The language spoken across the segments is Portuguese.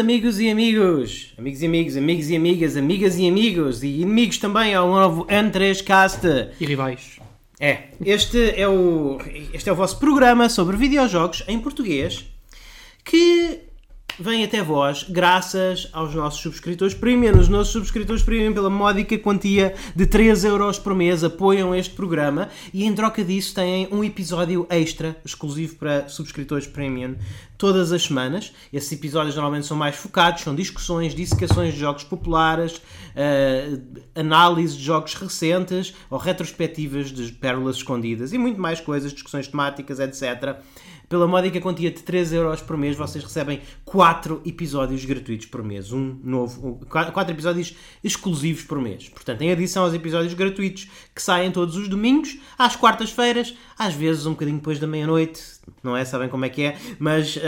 Amigos e amigos, amigos e amigos, amigos e amigas, amigas e amigos, e inimigos também ao novo N3Cast. E rivais. É, este é o, este é o vosso programa sobre videojogos em português que vem até vós graças aos nossos subscritores premium. Os nossos subscritores premium, pela módica quantia de 3 euros por mês, apoiam este programa e em troca disso têm um episódio extra exclusivo para subscritores premium todas as semanas. Esses episódios normalmente são mais focados, são discussões, dissecações de jogos populares, uh, análise de jogos recentes ou retrospectivas de pérolas escondidas e muito mais coisas, discussões temáticas, etc. Pela módica quantia de 3 euros por mês, vocês recebem 4 episódios gratuitos por mês. Um novo, 4 episódios exclusivos por mês. Portanto, em adição aos episódios gratuitos que saem todos os domingos, às quartas-feiras, às vezes um bocadinho depois da meia-noite, não é? Sabem como é que é? Mas uh,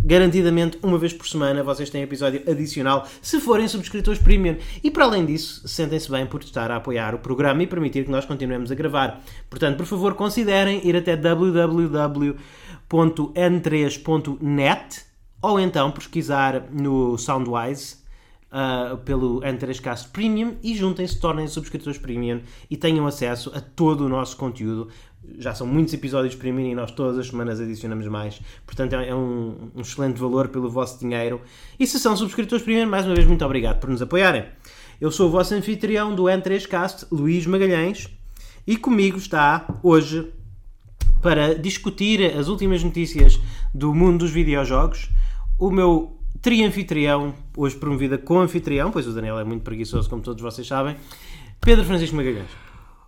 garantidamente, uma vez por semana, vocês têm episódio adicional se forem subscritores premium. E para além disso, sentem-se bem por estar a apoiar o programa e permitir que nós continuemos a gravar. Portanto, por favor, considerem ir até www.n3.net ou então pesquisar no Soundwise uh, pelo N3Cast Premium e juntem-se, tornem-se subscritores Premium e tenham acesso a todo o nosso conteúdo. Já são muitos episódios Premium e nós todas as semanas adicionamos mais. Portanto, é um, um excelente valor pelo vosso dinheiro. E se são subscritores Premium, mais uma vez, muito obrigado por nos apoiarem. Eu sou o vosso anfitrião do N3Cast, Luís Magalhães, e comigo está hoje para discutir as últimas notícias do mundo dos videojogos o meu trianfitrião, hoje promovida com anfitrião, pois o Daniel é muito preguiçoso, como todos vocês sabem, Pedro Francisco Magalhães.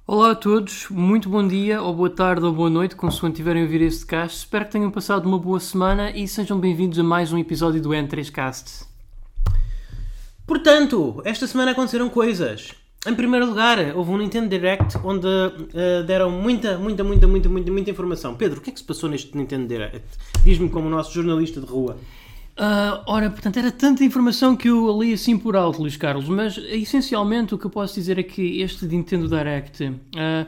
Olá a todos, muito bom dia, ou boa tarde, ou boa noite, consoante tiverem a ouvir este cast. Espero que tenham passado uma boa semana e sejam bem-vindos a mais um episódio do N3Cast. Portanto, esta semana aconteceram coisas. Em primeiro lugar, houve um Nintendo Direct onde uh, deram muita, muita, muita, muita, muita, muita informação. Pedro, o que é que se passou neste Nintendo Direct? Diz-me como nosso jornalista de rua. Uh, ora, portanto, era tanta informação que eu li assim por alto, Luís Carlos, mas essencialmente o que eu posso dizer é que este Nintendo Direct uh,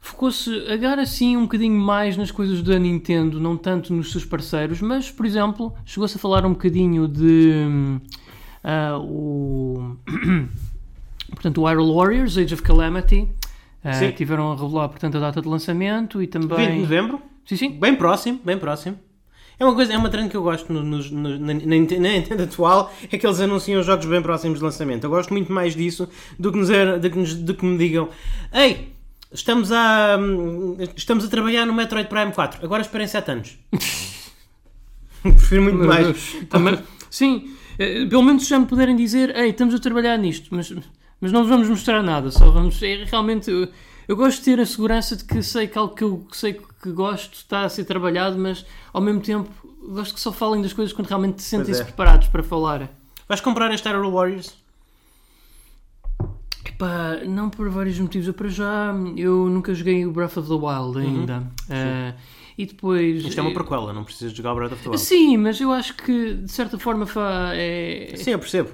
focou-se agora assim um bocadinho mais nas coisas da Nintendo, não tanto nos seus parceiros, mas, por exemplo, chegou-se a falar um bocadinho de uh, o, portanto, o Hyrule Warriors, Age of Calamity. Uh, tiveram a revelar, portanto, a data de lançamento e também... 20 de novembro? Sim, sim. Bem próximo, bem próximo. É uma coisa, é uma trend que eu gosto no, no, no, na, na, Nintendo atual, é que eles anunciam jogos bem próximos de lançamento. Eu gosto muito mais disso do que, nos, do que, do que me digam Ei, estamos a, estamos a trabalhar no Metroid Prime 4, agora esperem 7 anos. Prefiro muito Meu mais. Também, sim, eh, pelo menos já me puderem dizer Ei, estamos a trabalhar nisto, mas, mas não vamos mostrar nada, só vamos... É, realmente... Eu, eu gosto de ter a segurança de que sei que algo que eu sei que gosto está a ser trabalhado, mas ao mesmo tempo gosto que só falem das coisas quando realmente sentem-se é. preparados para falar. Vais comprar este Hyrule Warriors? Epá, não por vários motivos. Eu para já eu nunca joguei o Breath of the Wild ainda. Uhum. Uh, e depois. Isto é uma prequela, não precisas jogar o Breath of the Wild. Sim, mas eu acho que de certa forma é. Sim, eu percebo.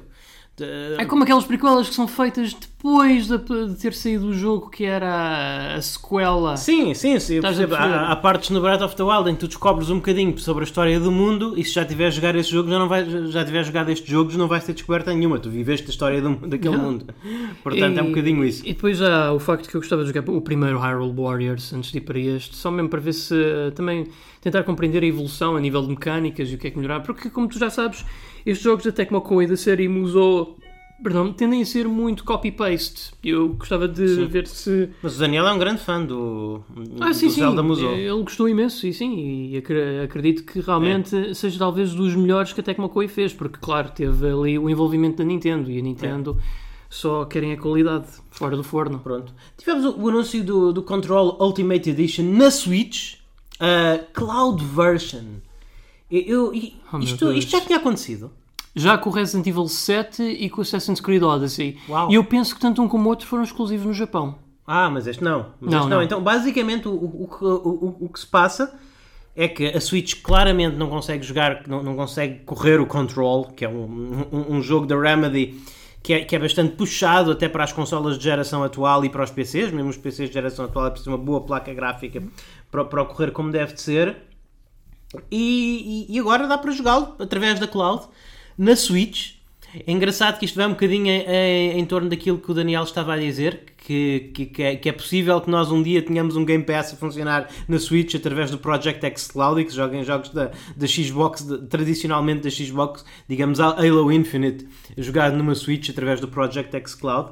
É como aquelas prequelas que são feitas depois de, de ter saído o jogo que era a, sequela. Sim, sim, sim. Há, há, partes no Breath of the Wild em que tu descobres um bocadinho sobre a história do mundo e se já tiveres jogar esse jogo, já não vai, já tiveres jogado este jogo, não vais ter descoberta nenhuma. Tu viveste a história do, daquele não. mundo. Portanto, e, é um bocadinho isso. E depois há o facto que eu gostava de jogar o primeiro Hyrule Warriors antes de ir para este, só mesmo para ver se também tentar compreender a evolução a nível de mecânicas e o que é que melhorar, porque como tu já sabes, estes jogos da Tecmo Koei da série Musou perdão, tendem a ser muito copy-paste. Eu gostava de sim. ver se. Mas o Daniel é um grande fã do, ah, sim, do sim. Zelda Musou. Ele gostou imenso, e sim, e acredito que realmente é. seja talvez dos melhores que a Tecmo Koei fez, porque, claro, teve ali o envolvimento da Nintendo e a Nintendo. É. Só querem a qualidade fora do forno. Pronto. Tivemos o, o anúncio do, do Control Ultimate Edition na Switch, uh, Cloud Version. Eu, eu oh, isto, isto já tinha acontecido? Já com o Resident Evil 7 e com o Assassin's Creed Odyssey. Uau. E eu penso que tanto um como o outro foram exclusivos no Japão. Ah, mas este não. Mas não, este não. não. Então, basicamente, o, o, o, o, que se passa é que a Switch claramente não consegue jogar, não, não consegue correr o Control, que é um, um, um jogo da Remedy que é, que é bastante puxado até para as consolas de geração atual e para os PCs, mesmo os PCs de geração atual é preciso uma boa placa gráfica para, para ocorrer como deve de ser. E, e- e agora dá para jogá-lo através da cloud na Switch. É engraçado que isto vai um bocadinho em, em- torno daquilo que o Daniel estava a dizer, que, que, que é, que é possível que nós um dia tenhamos um Game Pass a funcionar na Switch através do Project X Cloud e que joguem jogos da, da Xbox, de- tradicionalmente da Xbox, digamos Halo Infinite, jogado numa Switch através do Project X Cloud.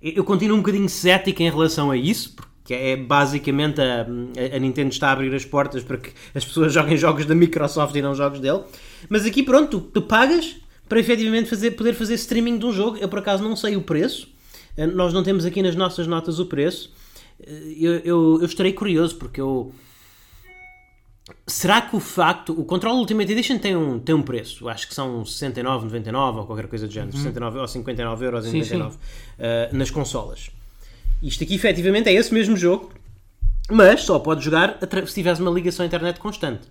Eu continuo um bocadinho cético em relação a isso, porque é basicamente a, a Nintendo está a abrir as portas para que as pessoas joguem jogos da Microsoft e não jogos dele. Mas aqui, pronto, tu, tu pagas para efetivamente fazer, poder fazer streaming de um jogo. Eu, por acaso, não sei o preço. Eh, Nós não temos aqui nas nossas notas o preço. Eh, Eu, eu, eu estarei curioso, porque eu. Será que o facto. O Control Ultimate Edition tem um, tem um preço. Acho que são 69,99 ou qualquer coisa do género. 69 ou 59 euros Sim, 99 eh, nas consolas. Isto aqui efetivamente é esse mesmo jogo, mas só pode jogar se tiveres uma ligação à internet constante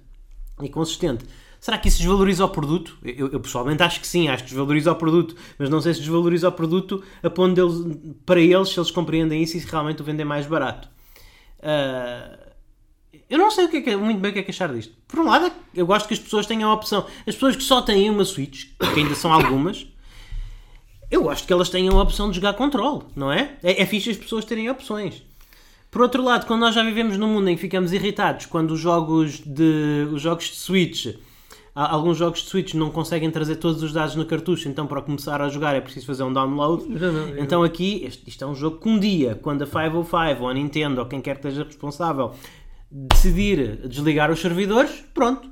e consistente. Será que isso desvaloriza o produto? Eu, eu pessoalmente acho que sim, acho que desvaloriza o produto, mas não sei se desvaloriza o produto a ponto deles, para eles, se eles compreendem isso e se realmente o vendem mais barato. Ah, eu não sei o que é que, muito bem o que é que achar disto. Por um lado, eu gosto que as pessoas tenham a opção. As pessoas que só têm uma Switch, que ainda são algumas, eu gosto que elas tenham a opção de jogar controle, não é? É, é fixe as pessoas terem opções. Por outro lado, quando nós já vivemos num mundo em que ficamos irritados quando os jogos de, os jogos de Switch, há- alguns jogos de Switch não conseguem trazer todos os dados no cartucho, então para começar a jogar é preciso fazer um download. Não, não, Então aqui, este- isto é um jogo que um dia, quando a 505 ou a Nintendo ou quem quer que esteja responsável decidir desligar os servidores, pronto.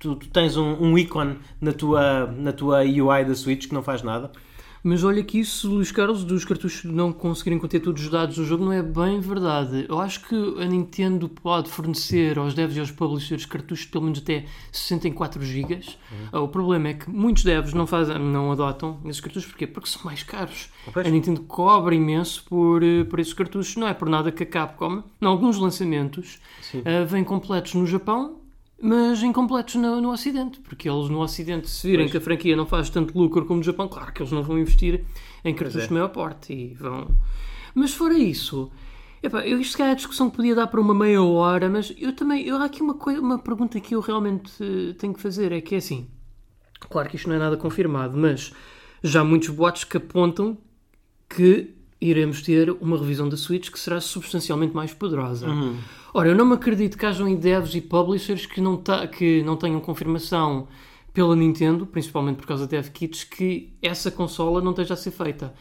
Tu, tu tens um, um ícone na tua, na tua UI da Switch que não faz nada. Mas olha que isso, Luís Carlos, dos cartuchos não conseguirem conter todos os dados do jogo, não é bem verdade. Eu acho que a Nintendo pode fornecer aos devs e aos publishers cartuchos de pelo menos até 64 GB. O problema é que muitos devs não, fazem, não adotam esses cartuchos. Porquê? Porque são mais caros. Pois. A Nintendo cobra imenso por, eh, por esses cartuchos. Não é por nada que a Capcom, em alguns lançamentos, eh, vêm completos no Japão mas incompletos no, no Ocidente, porque eles no Ocidente, se virem que a franquia não faz tanto lucro como no Japão, claro que eles não vão investir em cartuchos é. de maior porte e vão. Mas fora isso, epá, eu, isto é a discussão que podia dar para uma meia hora, mas eu também. Eu, há aqui uma, coi- uma pergunta que eu realmente tenho que fazer: é que é assim. Claro que isto não é nada confirmado, mas já há muitos boatos que apontam que iremos ter uma revisão da Switch que será substancialmente mais poderosa. Ora, eu não me acredito que hajam devs e publishers que não, ta- que não tenham confirmação pela Nintendo, principalmente por causa da DevKits, que essa consola não esteja a ser feita.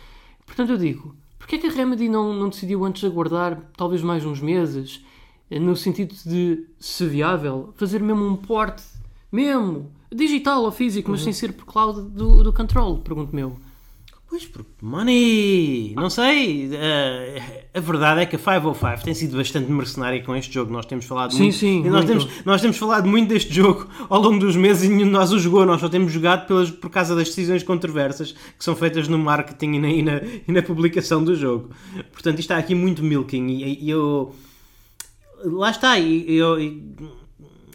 Portanto, eu digo, porquê é que a Remedy não, não decidiu antes aguardar talvez mais uns meses, no sentido de, se viável, fazer mesmo um port, mesmo, digital ou físico, mas sem ser por cloud do, do control, pergunto meu. Pois, porque money! Não sei. eh, a verdade é que a 505 tem sido bastante mercenária com este jogo. Nós temos falado Sim, muito. sim, nós, muito. temos, nós temos falado muito deste jogo ao longo dos meses e nenhum de nós o jogou. Nós só temos jogado pelas, por causa das decisões controversas que são feitas no marketing e na, e na, e na publicação do jogo. Portanto, isto está aqui muito milking. E, e eu. Lá está. Eu. e-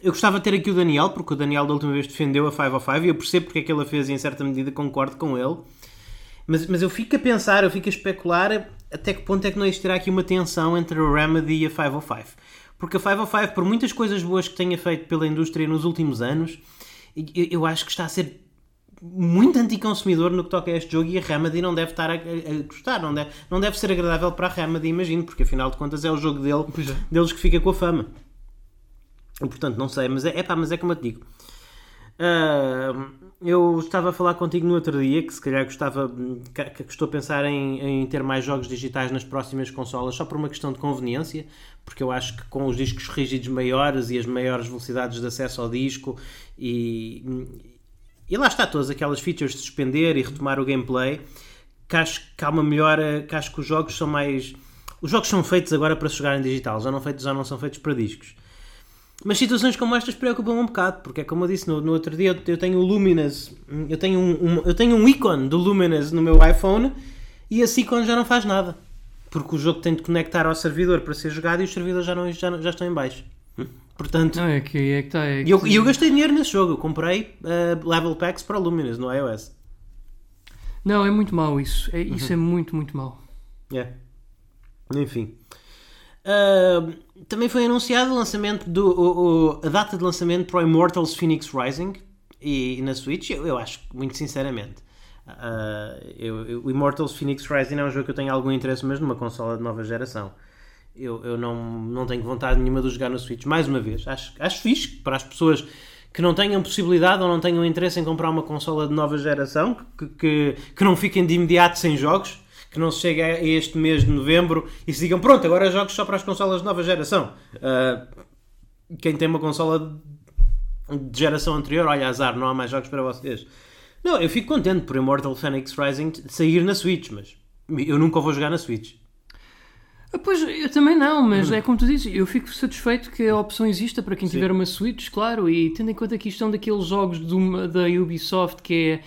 eu gostava de ter aqui o Daniel, porque o Daniel da última vez defendeu a 505 e eu percebo porque é que ele a fez e em certa medida concordo com ele. Mas, mas eu fico a pensar, eu fico a especular até que ponto é que não existirá aqui uma tensão entre a Remedy e a 505. Porque a 505, por muitas coisas boas que tenha feito pela indústria nos últimos anos, eu, eu acho que está a ser muito anticonsumidor no que toca a este jogo e a Remedy não deve estar a, a- a gostar, não deve, não deve ser agradável para a Remedy, imagino, porque afinal de contas é o jogo dele, é. deles que fica com a fama. E, portanto, não sei, mas é, epá, mas é como eu te digo. Ah, eu estava a falar contigo no outro dia que se calhar gostava que, que estou a pensar em, em ter mais jogos digitais nas próximas consolas só por uma questão de conveniência, porque eu acho que com os discos rígidos maiores e as maiores velocidades de acesso ao disco e, e lá está todas aquelas features de suspender e retomar o gameplay que acho que há uma melhora, que acho que os jogos são mais os jogos são feitos agora para se jogar em digital, já não, feitos, já não são feitos para discos. Mas situações como estas preocupam um bocado, porque é como eu disse no, no outro dia, eu, eu tenho o Luminous, eu tenho um, um- eu tenho um ícone do Luminous no meu iPhone e esse ícone já não faz nada. Porque o jogo tem de conectar ao servidor para ser jogado e os servidores já, não, já, já estão em baixo. Portanto, Não, é que é que está. É e que- eu, e eu gastei dinheiro nesse jogo. Eu comprei uh, level packs para o Luminous no iOS. Não, é muito mau isso. É, Uhum. isso é muito, muito mau. É. Enfim. Uh, também foi anunciado o lançamento do, o, o- a data de lançamento para o Immortals Phoenix Rising e, e na Switch, eu, eu acho, muito sinceramente. uh, eu- eu- o Immortals Phoenix Rising é um jogo que eu tenho algum interesse, mas numa consola de nova geração. Eu, eu não, não tenho vontade nenhuma de jogar no Switch. Mais uma vez, acho, acho fixe para as pessoas que não tenham possibilidade ou não tenham interesse em comprar uma consola de nova geração, que, que, que não fiquem de imediato sem jogos, que não se chegue a este mês de novembro e se digam pronto, agora jogos só para as consolas de nova geração. Ah, quem tem uma consola de geração anterior, olha, azar, não há mais jogos para vocês. Não, eu fico contente por Immortal Phoenix Rising sair na Switch, mas eu nunca vou jogar na Switch. Ah, Pois, eu também não, mas é como tu dizes, eu fico satisfeito que a opção exista para quem tiver uma Switch, claro, e tendo em conta que isto são daqueles jogos da Ubisoft que é,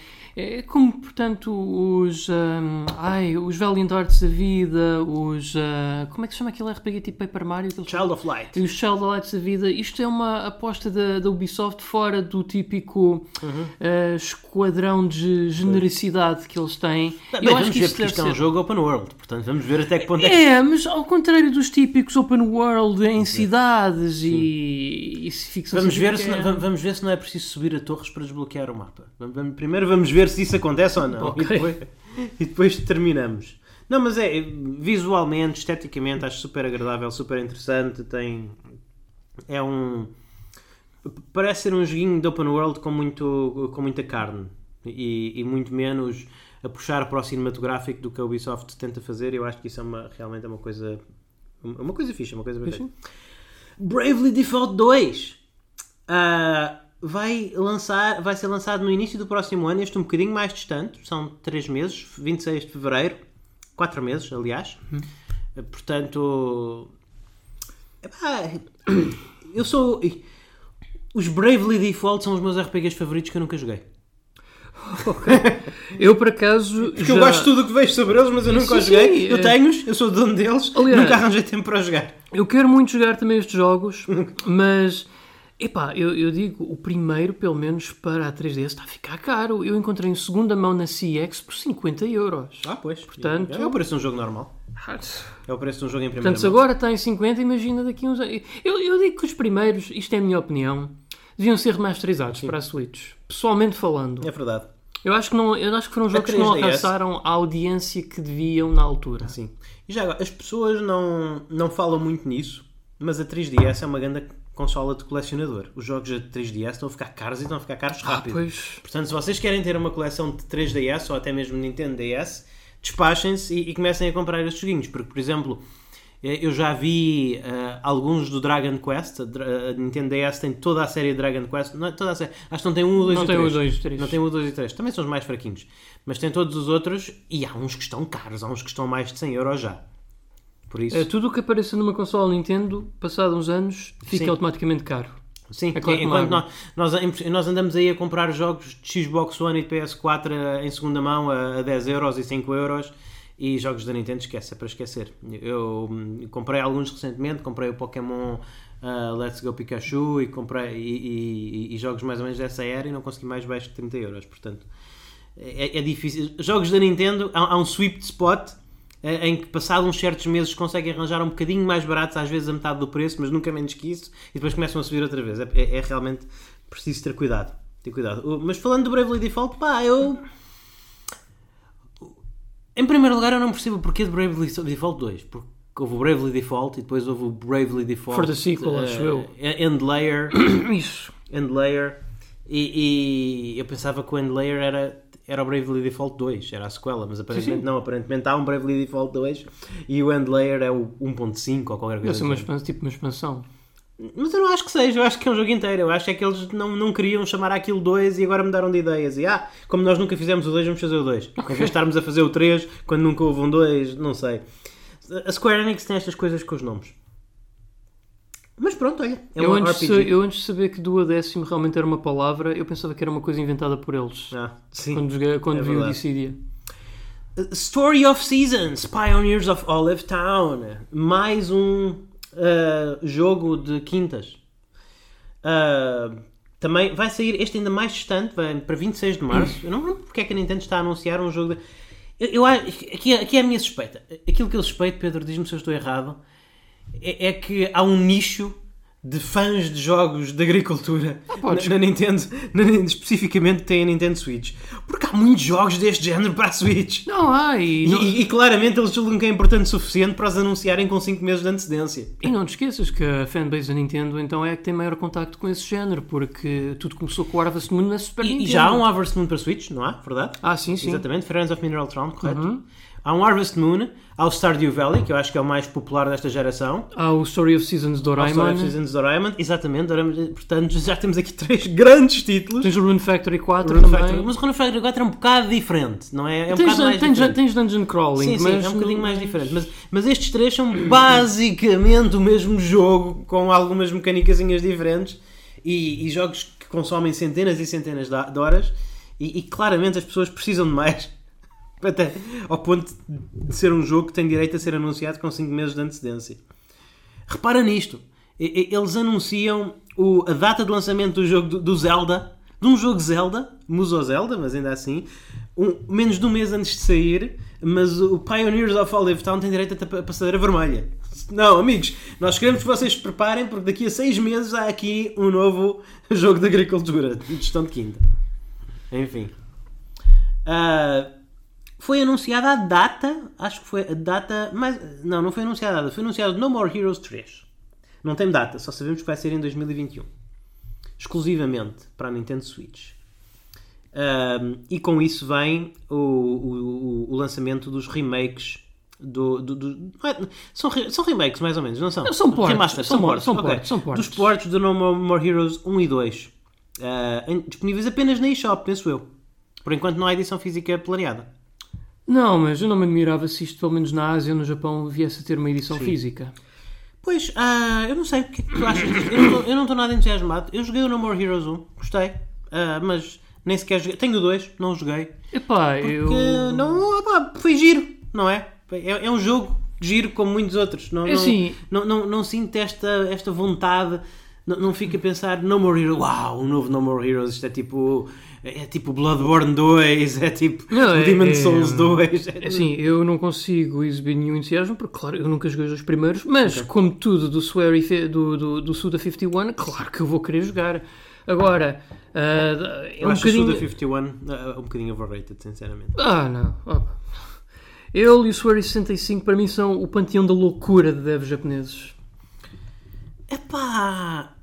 é como, portanto, os, ahm, ai, os Valiant Arts da vida, os, ah, como é que se chama aquele RPG tipo Paper Mario? Child of Light. e os Child Lights da vida, isto é uma aposta da, da Ubisoft fora do típico Uhum. ah, esquadrão de genericidade que eles têm. Bem, Eu vamos acho que ver isso porque deve isto é um jogo open world, portanto vamos ver até que ponto é que É, mas ao contrário dos típicos open world em cidades e, e se ficção Vamos ver, se não, vamos- vamos ver se não é preciso subir a torres para desbloquear o mapa. Vamos- vamos- primeiro vamos ver se isso acontece ou não. Ok. E, depois, e depois terminamos. Não, mas é visualmente, esteticamente, acho super agradável, super interessante. Tem. É um. Parece ser um joguinho de open world com, muito, com muita carne e, e muito menos a puxar para o cinematográfico do que a Ubisoft tenta fazer. Eu acho que isso é uma, realmente é uma coisa. Uma coisa fixe, uma coisa perfeita. Bravely Default 2 ah, vai, lançar, vai ser lançado no início do próximo ano, este um bocadinho mais distante, são 3 meses, 26 de Fevereiro, 4 meses, aliás. Ah, Portanto, epá, eu sou. Os Bravely Default são os meus RPGs favoritos que eu nunca joguei. Eu, por acaso. Porque eu gosto de tudo o que vejo sobre eles, mas eu nunca os joguei. sim, eu é. tenho-os, eu sou dono deles, Aliás- nunca arranjei tempo para jogar. Eu quero muito jogar também estes jogos, mas. Epá, eu, eu digo, o primeiro, pelo menos para a 3DS, está a ficar caro. Eu encontrei em segunda mão na CX por 50 euros. Ah, pois. Portanto- É o preço de um jogo normal. É o preço de um jogo em primeira Portanto, se mão. agora está em 50, imagina daqui uns anos. Eu, eu digo que os primeiros, isto é a minha opinião, deviam ser remasterizados para a Switch. Pessoalmente falando. É verdade. Eu acho que, não, eu acho que foram jogos que não 3DS. alcançaram a audiência que deviam na altura. Sim. E já agora, as pessoas não, não falam muito nisso, mas a 3DS é uma grande consola de colecionador. Os jogos da 3DS estão a ficar caros e estão a ficar caros Ah, rápido. pois. Portanto, se vocês querem ter uma coleção de 3DS ou até mesmo Nintendo DS, despachem-se e, e comecem a comprar estes joguinhos. Porque, por exemplo, eh, eu já vi eh, alguns do Dragon Quest. A, Nintendo DS tem toda a série de Dragon Quest. Não, é toda a série. Acho que não tem um, dois Não e tem três. dois três. Não tem o 2 e 3. Também são os mais fraquinhos. Mas tem todos os outros e há uns que estão caros. Há uns que estão mais de 100 euros já. Por isso, É, tudo o que apareça numa consola Nintendo, passado uns anos, fica Sim. automaticamente caro. sim. é claro enquanto nós, nós, nós andamos aí a comprar jogos de Xbox One e de PS4 a- em segunda mão a, a 10 euros e 5 euros e jogos da Nintendo esquece, é para esquecer. Eu hum, comprei alguns recentemente, comprei o Pokémon ah, Let's Go Pikachu e comprei e, e- e jogos mais ou menos dessa era e não consegui mais baixo que 30 euros, portanto é, é difícil. Jogos da Nintendo, há, há um sweet spot eh, em que passados uns certos meses conseguem arranjar um bocadinho mais baratos, às vezes a metade do preço, mas nunca menos que isso, e depois começam a subir outra vez. É, é- é realmente preciso ter cuidado. Ter cuidado. Mas falando do Bravely Default, pá, eu. Em primeiro lugar, eu não percebo o porquê de Bravely Default 2. Porque houve o Bravely Default e depois houve o Bravely Default. For the sequel, eh, acho eu. End Layer. Isso. End Layer. E, e eu pensava que o End Layer era, era o Bravely Default 2, era a sequela, mas aparentemente sim. não. Aparentemente há um Bravely Default 2 e o End Layer é o 1.5 ou qualquer Deve coisa ser uma assim. expansão, tipo uma expansão. Mas eu não acho que seja, eu acho que é um jogo inteiro. Eu acho é que eles não, não queriam chamar aquilo 2 e agora mudaram de ideias. E ah, como nós nunca fizemos o 2, vamos fazer o 2. Em vez de estarmos a fazer o 3 quando nunca houve um 2, não sei. A Square Enix tem estas coisas com os nomes. Mas pronto, olha, é eu, um antes de, RPG. eu antes de saber que duodécimo realmente era uma palavra, eu pensava que era uma coisa inventada por eles. Ah, sim. Quando, joguei, quando é vi o. Dissidia. Story of Seasons, Pioneers of Olive Town. Mais um uh, jogo de quintas. Uh, também vai sair este ainda mais distante, vai para 26 de março. Eu não lembro porque é que a Nintendo está a anunciar um jogo de... Eu, eu aqui, é- aqui é a minha suspeita. Aquilo que eu suspeito, Pedro, diz-me se eu estou errado, é, é que há um nicho de fãs de jogos de agricultura podes- na, na Nintendo, na, especificamente tem a Nintendo Switch. Porque há muitos jogos deste género para a Switch. Não há, e, E, não, e- e claramente eles julgam que é importante o suficiente para os anunciarem com 5 meses de antecedência. e não te esqueças que a fanbase da Nintendo então é que tem maior contacto com esse género, porque tudo começou com o Harvest Moon na Super E, Nintendo. e já há um Harvest Moon para Switch, não há? Verdade? Ah, sim, sim. Exatamente, Friends of Mineral Throne, correto? Uhum. Há um Harvest Moon, há o Stardew Valley, que eu acho que é o mais popular desta geração. Há o Story of Seasons o Story Doraemon. of Seasons Doraemon, exatamente. Doraemon, portanto, já temos aqui três grandes títulos. Tens o Rune Factory 4 Rune também. Factory. Mas o Rune Factory 4 é um bocado diferente, não é? É um tens, bocado mais tens, diferente. tens Dungeon Crawling, Sim, sim, mas é um bocadinho mais diferente. Mas, mas estes três são basicamente o mesmo jogo, com algumas mecânicasinhas diferentes e, e jogos que consomem centenas e centenas de, de horas. E, e claramente as pessoas precisam de mais. Até ao ponto de ser um jogo que tem direito a ser anunciado com 5 meses de antecedência. Repara nisto. Eles anunciam o- a data de lançamento do jogo do, Zelda, de um jogo Zelda, Muso Zelda, mas ainda assim, um- menos de um mês antes de sair, mas o Pioneers of Olive Town tem direito a a passadeira vermelha. Não, amigos, nós queremos que vocês se preparem porque daqui a seis meses há aqui um novo jogo de agricultura, de gestão de quinta. Enfim. Ah, foi anunciada a data, acho que foi a data, mas não, não foi anunciada a data, foi anunciado No More Heroes 3. Não tem data, só sabemos que vai ser em 2021. Exclusivamente para a Nintendo Switch. Ahm, e com isso vem o, o- o- lançamento dos remakes do. do- do- é- são, são remakes, mais ou menos, não são? Não, são ports, Remasters, são são ports, ports, são ok. ports, são ports. Dos ports do No More, Heroes 1 e 2. Ah, em- disponíveis apenas na eShop, penso eu. Por enquanto não há edição física planeada. Não, mas eu não me admirava se isto, pelo menos na Ásia ou no Japão, viesse a ter uma edição física. Pois, ah, eu não sei o que é que tu achas disto. Eu não- Eu estou nada entusiasmado. Eu joguei o No More Heroes 1, gostei, ah, mas nem sequer joguei. Tenho o 2, não o joguei. Epá, eu... Que não, foi giro, não é? É, é um jogo giro como muitos outros. Não, É não, assim. não, não, não sinto esta, esta vontade. Não, não fico a pensar No More Heroes, uau, um novo No More Heroes. Isto é tipo. É tipo Bloodborne 2, é tipo Não, o é- Demon's é- Souls 2. É Assim, eu não consigo exibir nenhum entusiasmo, porque, claro, eu nunca joguei os dois primeiros, mas, como tudo do, Swery, do, do, do Suda 51, claro que eu vou querer jogar. Agora, ah, é Eu um acho o bocadinho... Suda 51 ah, um bocadinho overrated, sinceramente. Ah, não. Opa. Ele e o Swery 65, para mim, são o panteão da loucura de devs japoneses. Epá!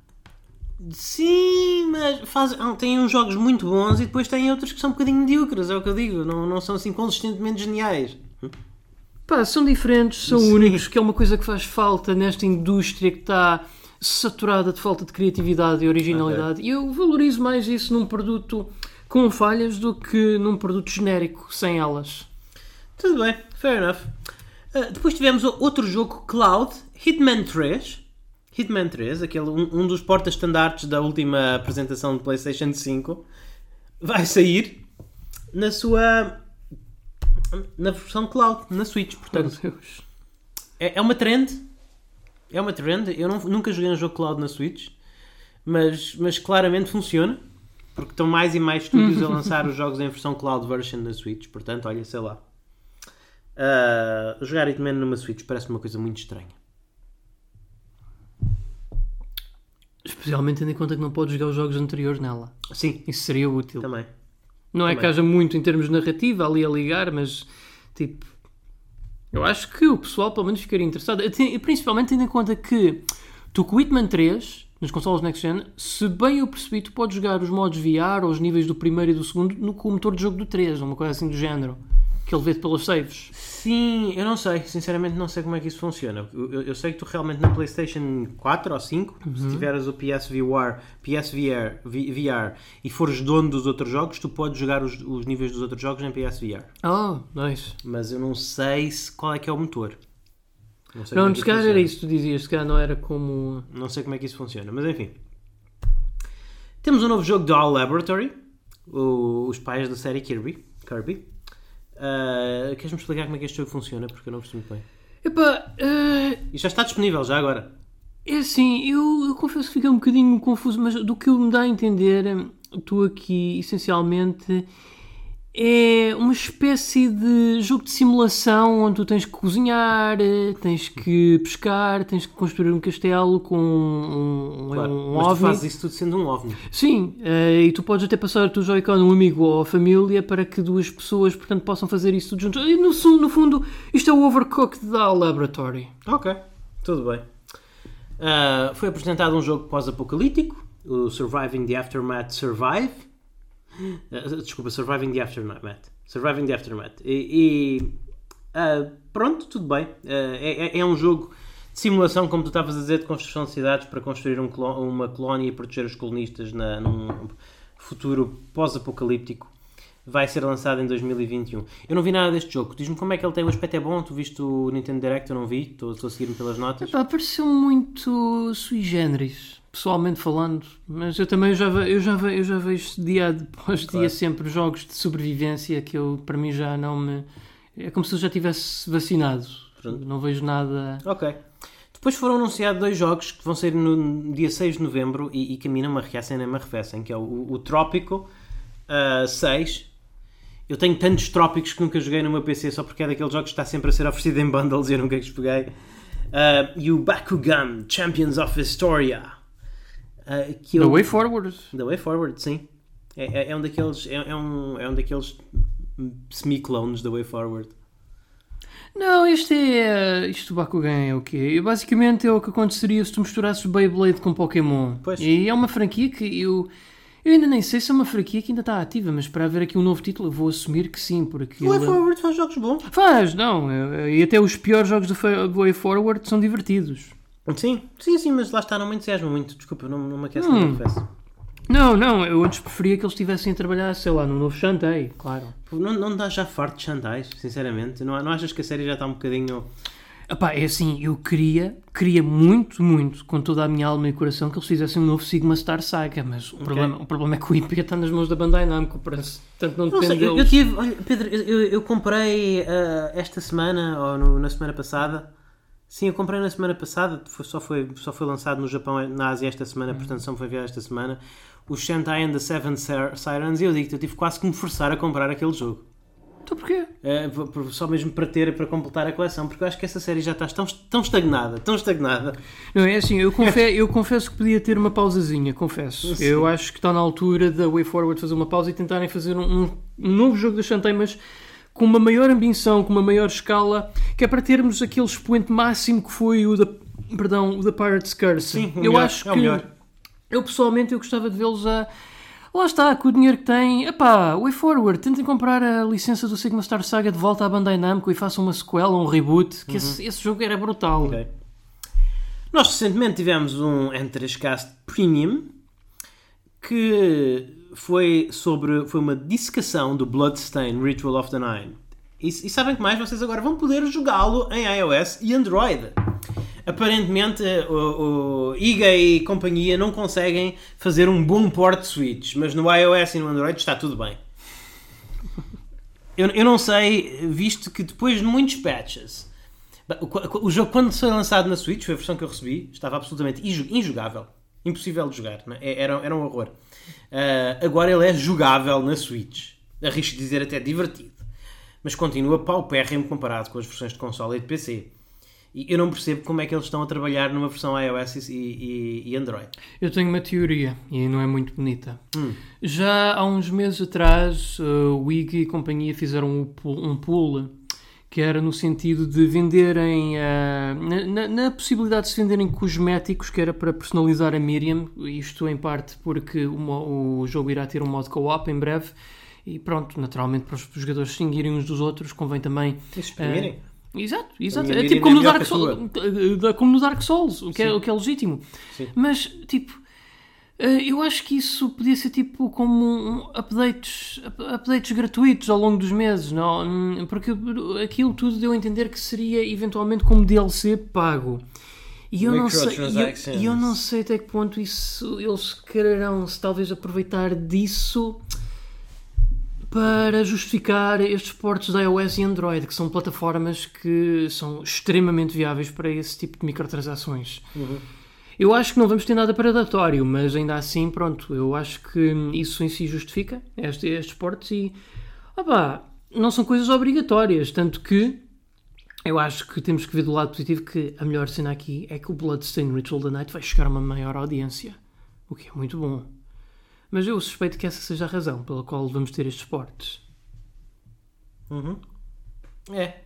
Sim, mas faz, ah, têm uns jogos muito bons e depois têm outros que são um bocadinho medíocres, é o que eu digo. Não, não são assim consistentemente geniais. Pá, são diferentes, são Sim. únicos, que é uma coisa que faz falta nesta indústria que está saturada de falta de criatividade e originalidade. E eu valorizo mais isso num produto com falhas do que num produto genérico, sem elas. Tudo bem, fair enough. Ah, depois tivemos outro jogo, Cloud, Hitman 3. Hitman 3, aquele, um, um dos porta-estandartes da última apresentação de PlayStation 5, vai sair na sua. na versão Cloud, na Switch. Portanto, Meu Deus. É, é uma trend. É uma trend. Eu não- nunca joguei um jogo cloud na Switch, mas, mas claramente funciona. Porque estão mais e mais estúdios a lançar os jogos em versão cloud version na Switch. Portanto, olha, sei lá. Ah, jogar Hitman numa Switch parece uma coisa muito estranha. Especialmente tendo em conta que não podes jogar os jogos anteriores nela. Sim, Isso seria útil. também. Não é Também. que haja muito em termos de narrativa ali a ligar, mas tipo. Eu acho que o pessoal pelo menos ficaria interessado. Principalmente tendo em conta que tu com o Hitman 3, nas consoles Next Gen, se bem eu percebi, tu podes jogar os modos VR ou os níveis do primeiro e do segundo no, com o motor de jogo do 3, ou uma coisa assim do género. Que ele vê pelos saves. Sim, eu não sei. Sinceramente, não sei como é que isso funciona. Eu, eu- eu sei que tu realmente na PlayStation 4 ou 5, se tiveres o PSVR, PSVR VR e fores dono dos outros jogos, tu podes jogar os, os níveis dos outros jogos em PSVR. Oh, nice. Mas eu não sei se, qual é que é o motor. Não sei Não, é se calhar era isso que tu dizias, se calhar não era como. Não sei como é que isso funciona, mas enfim. Temos um novo jogo do All Laboratory, o- os pais da série Kirby. Kirby. Ah, Queres-me explicar como é que este jogo funciona? Porque eu não percebi muito bem. Epá, eh, E já está disponível, já agora. É assim, eu, eu confesso que fiquei um bocadinho confuso, mas do que me dá a entender, tu aqui, essencialmente, é uma espécie de jogo de simulação onde tu tens que cozinhar, eh, tens que pescar, tens que construir um castelo com um, Claro, um mas tu ovni. fazes isso tudo sendo um ovni. Sim, eh, e tu podes até passar o teu Joy-Con a um amigo ou a família para que duas pessoas, portanto, possam fazer isso tudo juntos. E no, no fundo, isto é o Overcooked da Laboratory. Ok, tudo bem. Ah, foi apresentado um jogo pós-apocalíptico, o Surviving the Aftermath Survive. Ah, desculpa, Surviving the Aftermath. Surviving the Aftermath. E, e, ah, pronto, tudo bem. Ah, é, é- um jogo de simulação, como tu estavas a dizer, de construção de cidades para construir um uma colónia e proteger os colonistas na, num futuro pós-apocalíptico. Vai ser lançado em 2021. Eu não vi nada deste jogo. Diz-me como é que ele tem. O aspecto é bom. Tu viste o Nintendo Direct? Eu não vi. Estou, a seguir-me pelas notas. Epá, pareceu muito sui generis, pessoalmente falando, mas eu também já, eu já, eu já vejo dia após dia Claro. sempre jogos de sobrevivência que eu, para mim, já não me. É como se eu já tivesse vacinado. Pronto. Não vejo nada. Ok. Depois foram anunciados dois jogos que vão sair no dia 6 de novembro e, e que a mim não me arreacem nem me arrefecem, que é o, o Trópico ah, 6. Eu tenho tantos trópicos que nunca joguei no meu PC só porque é daqueles jogos que está sempre a ser oferecido em bundles e eu nunca os peguei. Ah, e o Bakugan Champions of Historia. Ah, que The eu- Way Forward. The Way Forward, sim. É, é- é um daqueles, é, é um, é um daqueles semi-clones da Way Forward. Não, este é. Isto do Bakugan é o quê? Basicamente é o que aconteceria se tu misturasses Beyblade com Pokémon. Pois. E é uma franquia que eu. Eu ainda nem sei se é uma franquia que ainda está ativa, mas para haver aqui um novo título, eu vou assumir que sim, porque. O Way ele- Forward faz jogos bons. Faz, não. é- E até os piores jogos do Way Forward são divertidos. Sim, sim, sim, mas lá está, não me entusiasma muito. Desculpa, não, não me aquece, Hum. não me confesso. Não, não, eu antes preferia que eles estivessem a trabalhar, sei lá, no novo Shantae, claro. Não, não dá já farto de Xandais, sinceramente. Não, não achas que a série já está um bocadinho. Epá, é assim, eu queria, queria muito, muito, com toda a minha alma e coração, que eles fizessem um novo Sigma Star Saga, mas o, problema, o problema é que o IP está nas mãos da Bandai Namco, portanto não Não depende sei, eu, eu deles. tive. Olha, Pedro, eu, eu- eu comprei ah, esta semana, ou no- na semana passada. Sim, eu comprei na semana passada, foi- só, foi, só foi lançado no Japão, na Ásia esta semana, portanto só me foi enviado esta semana. O Shantai and the Seven Sir- Sirens, e eu digo-te, eu tive quase que me forçar a comprar aquele jogo. Então porquê? É, só mesmo para ter, para completar a coleção, porque eu acho que essa série já está tão, tão estagnada, tão estagnada. Não, é assim, eu, confe eu confesso que podia ter uma pausazinha, confesso. Sim. Eu acho que está na altura da Way Forward fazer uma pausa e tentarem fazer um, um- um novo jogo da Shantae, mas com uma maior ambição, com uma maior escala, que é para termos aquele expoente máximo que foi o da, perdão, o da Pirate's Curse. Sim, eu melhor, acho é que eu pessoalmente eu gostava de vê-los a Lá está, com o dinheiro que tem, epá, way forward, tentem comprar a licença do Sigma Star Saga de volta à Bandai Namco e façam uma sequela, um reboot, que esse, esse jogo era brutal. Uhum. Ok. Nós recentemente tivemos um N3Cast Premium que foi sobre foi uma dissecação do Bloodstain Ritual of the Nine. E, e sabem que mais? Vocês agora vão poder jogá-lo em iOS e Android. Aparentemente o, o IGA e companhia não conseguem fazer um bom port Switch, mas no iOS e no Android está tudo bem. Eu, eu não sei, visto que depois de muitos patches, o, o jogo quando foi lançado na Switch, foi a versão que eu recebi, estava absolutamente injogável. Impossível de jogar, não é? era, era um horror. Ah, agora ele é jogável na Switch. Arrisco dizer até divertido. Mas continua paupérrimo comparado com as versões de console e de PC. E eu não percebo como é que eles estão a trabalhar numa versão iOS e, e- e Android. Eu tenho uma teoria e não é muito bonita. Hum. Já há uns meses atrás, uh, o Wig e companhia fizeram um pool, um pool que era no sentido de venderem, uh, na, na- possibilidade de se venderem cosméticos, que era para personalizar a Miriam, isto em parte porque o, o jogo irá ter um modo co-op em breve. E pronto, naturalmente, para os jogadores distinguirem uns dos outros, convém também exprimirem? Exato, exato. É tipo como é no, melhor Dark Souls, da- como no Dark Souls, o que, é, o que é legítimo. Sim. Mas, tipo, eh, eu acho que isso podia ser tipo como um updates, up- updates gratuitos ao longo dos meses, não? Hum, porque aquilo tudo deu a entender que seria eventualmente como DLC pago. E eu, não sei, eu, eu não sei até que ponto isso eles quererão se talvez aproveitar disso para justificar estes portos da iOS e Android, que são plataformas que são extremamente viáveis para esse tipo de microtransações. Eu acho que não vamos ter nada predatório, mas ainda assim, pronto, eu acho que isso em si justifica este- estes portos e Ah pá, não são coisas obrigatórias, tanto que eu acho que temos que ver do lado positivo que a melhor cena aqui é que o Bloodstained Ritual da Night vai chegar a uma maior audiência, o que é muito bom. Mas eu suspeito que essa seja a razão pela qual vamos ter estes portes. Uhum. É.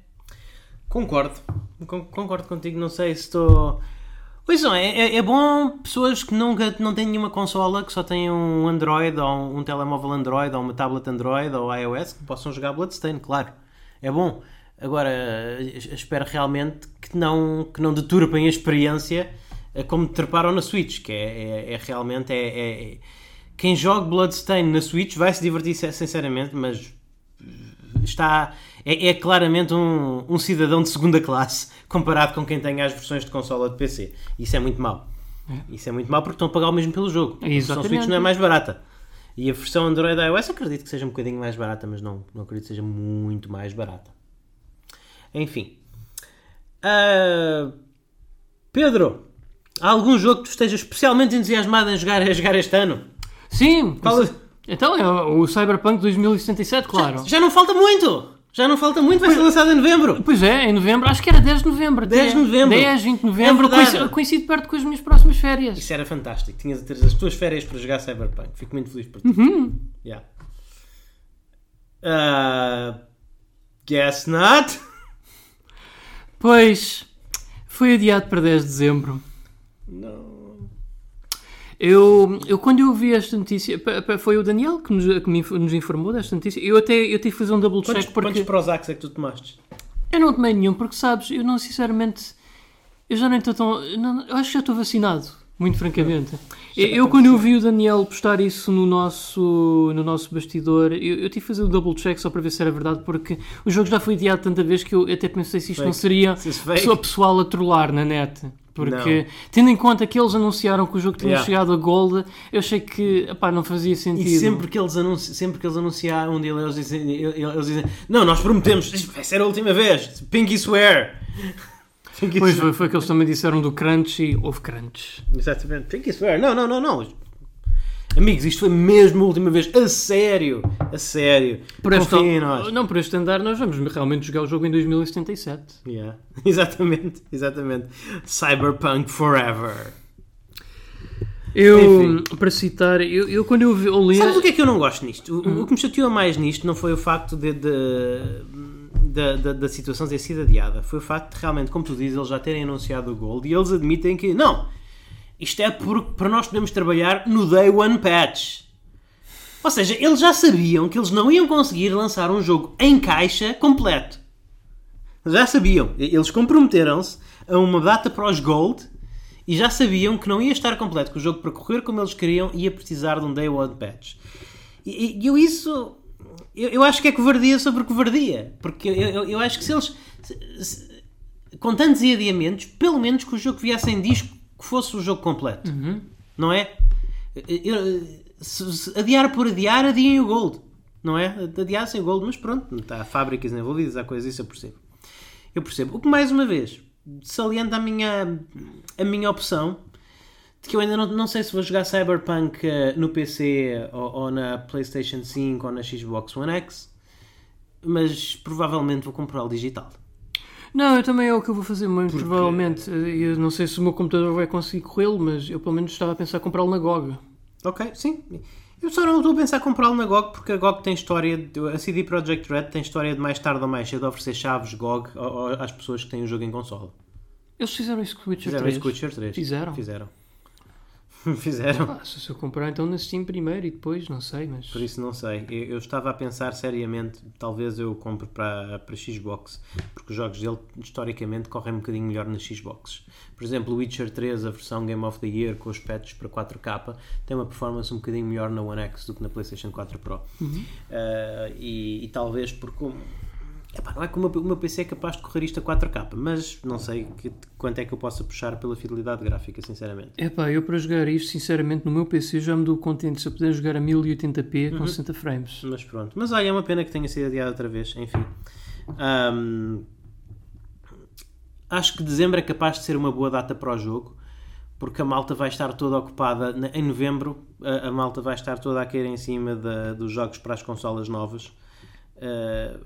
Concordo. Con- concordo contigo. Não sei se estou. Pois não, é, é, é bom pessoas que nunca não têm nenhuma consola, que só têm um Android ou um, um telemóvel Android ou uma tablet Android ou iOS que possam jogar Bloodstained, claro. É bom. Agora, espero realmente que não, que não deturpem a experiência eh, como treparam na Switch, que é, é, é realmente. É, é- é- Quem joga Bloodstained na Switch vai se divertir sinceramente, mas está é, é claramente um, um cidadão de segunda classe comparado com quem tem as versões de consola de PC. Isso é muito mau. Isso é muito mau porque estão a pagar o mesmo pelo jogo. A versão. Switch não é mais barata. E a versão Android iOS acredito que seja um bocadinho mais barata, mas não, não acredito que seja muito mais barata. Enfim. Ah, Pedro, há algum jogo que tu estejas especialmente entusiasmado em jogar, a jogar este ano? Sim! Qual- Então é o Cyberpunk 2077, claro. Já não falta muito! Já não falta muito, vai ser lançado em novembro. Pois é, em novembro, acho que era 10 de novembro. até. 10 de novembro. 10, 20 de novembro, É coincide, coincide perto com as minhas próximas férias. Isso era fantástico. Tinhas a ter as tuas férias para jogar Cyberpunk. Fico muito feliz por ti. Uhum. Yeah. Uh, guess not. Pois, foi adiado para 10 de dezembro. Não. Eu, eu quando eu vi esta notícia, foi o Daniel que nos, que nos informou desta notícia. Eu até eu tive que fazer um double Quantos, check porque quantos Prozacs é que tu tomaste? eu não tomei nenhum, porque sabes, eu não sinceramente, eu já nem estou tão, eu não- eu acho que já estou vacinado, muito francamente. Eu, eu, quando eu vi o Daniel postar isso no nosso, no nosso bastidor, eu, eu tive que fazer o double check só para ver se era verdade, porque o jogo já foi adiado tanta vez que eu até pensei se isto Fake. não seria fake. pessoa pessoal a trollar na net. Porque, tendo em conta que eles anunciaram que o jogo tinha Yeah. chegado a Gold, eu achei que epá, não fazia sentido. E sempre que eles, anunci sempre que eles anunciaram um deles, eles dizem, eles dizem Não, nós prometemos, vai ser a última vez. Pinky swear. Pinky Pois swear. foi, foi que eles também disseram do Crunch e houve Crunch. Exatamente. Pinky swear. Não, não, não, não. Amigos, isto foi mesmo a última vez. A sério. A sério. Por este, Confiem em nós. não, por este andar, nós vamos realmente jogar o jogo em 2077. Yeah. Exatamente, exatamente. Cyberpunk Forever. Eu, Enfim. para citar, eu, eu quando eu eu li. Sabes o que é que eu não gosto nisto? O, o que me chateou mais nisto não foi o facto de, de- da, da, da situação ter sido adiada. Foi o facto de realmente, como tu dizes, eles já terem anunciado o Gold e eles admitem que não, isto é porque para nós podemos trabalhar no Day One Patch. Ou seja, eles já sabiam que eles não iam conseguir lançar um jogo em caixa completo. Já sabiam. Eles comprometeram-se a uma data para os Gold e já sabiam que não ia estar completo, que o jogo para correr como eles queriam ia precisar de um Day One Patch. E, e eu isso. Eu, eu acho que é covardia sobre covardia. Porque eu, eu, eu acho que se eles. se- se- com tantos adiamentos, pelo menos que o jogo viesse em disco que fosse o jogo completo. Não é? Eu- se, se adiar por adiar, adiem o Gold. Não é? Adiassem o Gold, mas pronto, está há fábricas envolvidas, há coisas, isso eu percebo. Eu percebo. O que mais uma vez salienta a minha, a minha opção de que eu ainda não, não sei se vou jogar Cyberpunk eh, no PC ou, ou na PlayStation 5 ou na Xbox One X, mas provavelmente vou comprá-lo digital. Não, eu também é o que eu vou fazer, muito provavelmente. Eu não sei se o meu computador vai conseguir corrê-lo, mas eu pelo menos estava a pensar em comprá-lo na GOG. Ok, sim. Eu só não estou a pensar em comprá-lo na GOG porque a GOG tem história, de- a CD Projekt Red tem história de mais tarde ou mais cedo oferecer chaves GOG às pessoas que têm o jogo em console. Eles fizeram isso com o Witcher Fizeram 3. isso com o Witcher 3. Fizeram? Fizeram. Fizeram. Ah, se eu comprar então na Steam primeiro e depois, não sei, mas... Por isso não sei. Eu, eu estava a pensar seriamente, talvez eu compre para, para Xbox, porque os jogos dele historicamente correm um bocadinho melhor nas Xbox. Por exemplo, o Witcher 3, a versão Game of the Year com os patches para 4K, tem uma performance um bocadinho melhor na One X do que na PlayStation 4 Pro. Uh, e, e talvez porque. Um- Epá, não é que o meu, o meu PC é capaz de correr isto a 4K, mas não sei que- quanto é que eu possa puxar pela fidelidade gráfica, sinceramente. Epá, eu para jogar isto, sinceramente, no meu PC já me dou contente se eu puder jogar a 1080p Uhum. com 60 frames. Mas pronto. Mas olha, é uma pena que tenha sido adiado outra vez. Enfim. Ahm, acho que dezembro é capaz de ser uma boa data para o jogo. Porque a malta vai estar toda ocupada. Em novembro, a, a malta vai estar toda a cair em cima da- dos jogos para as consolas novas. Uh,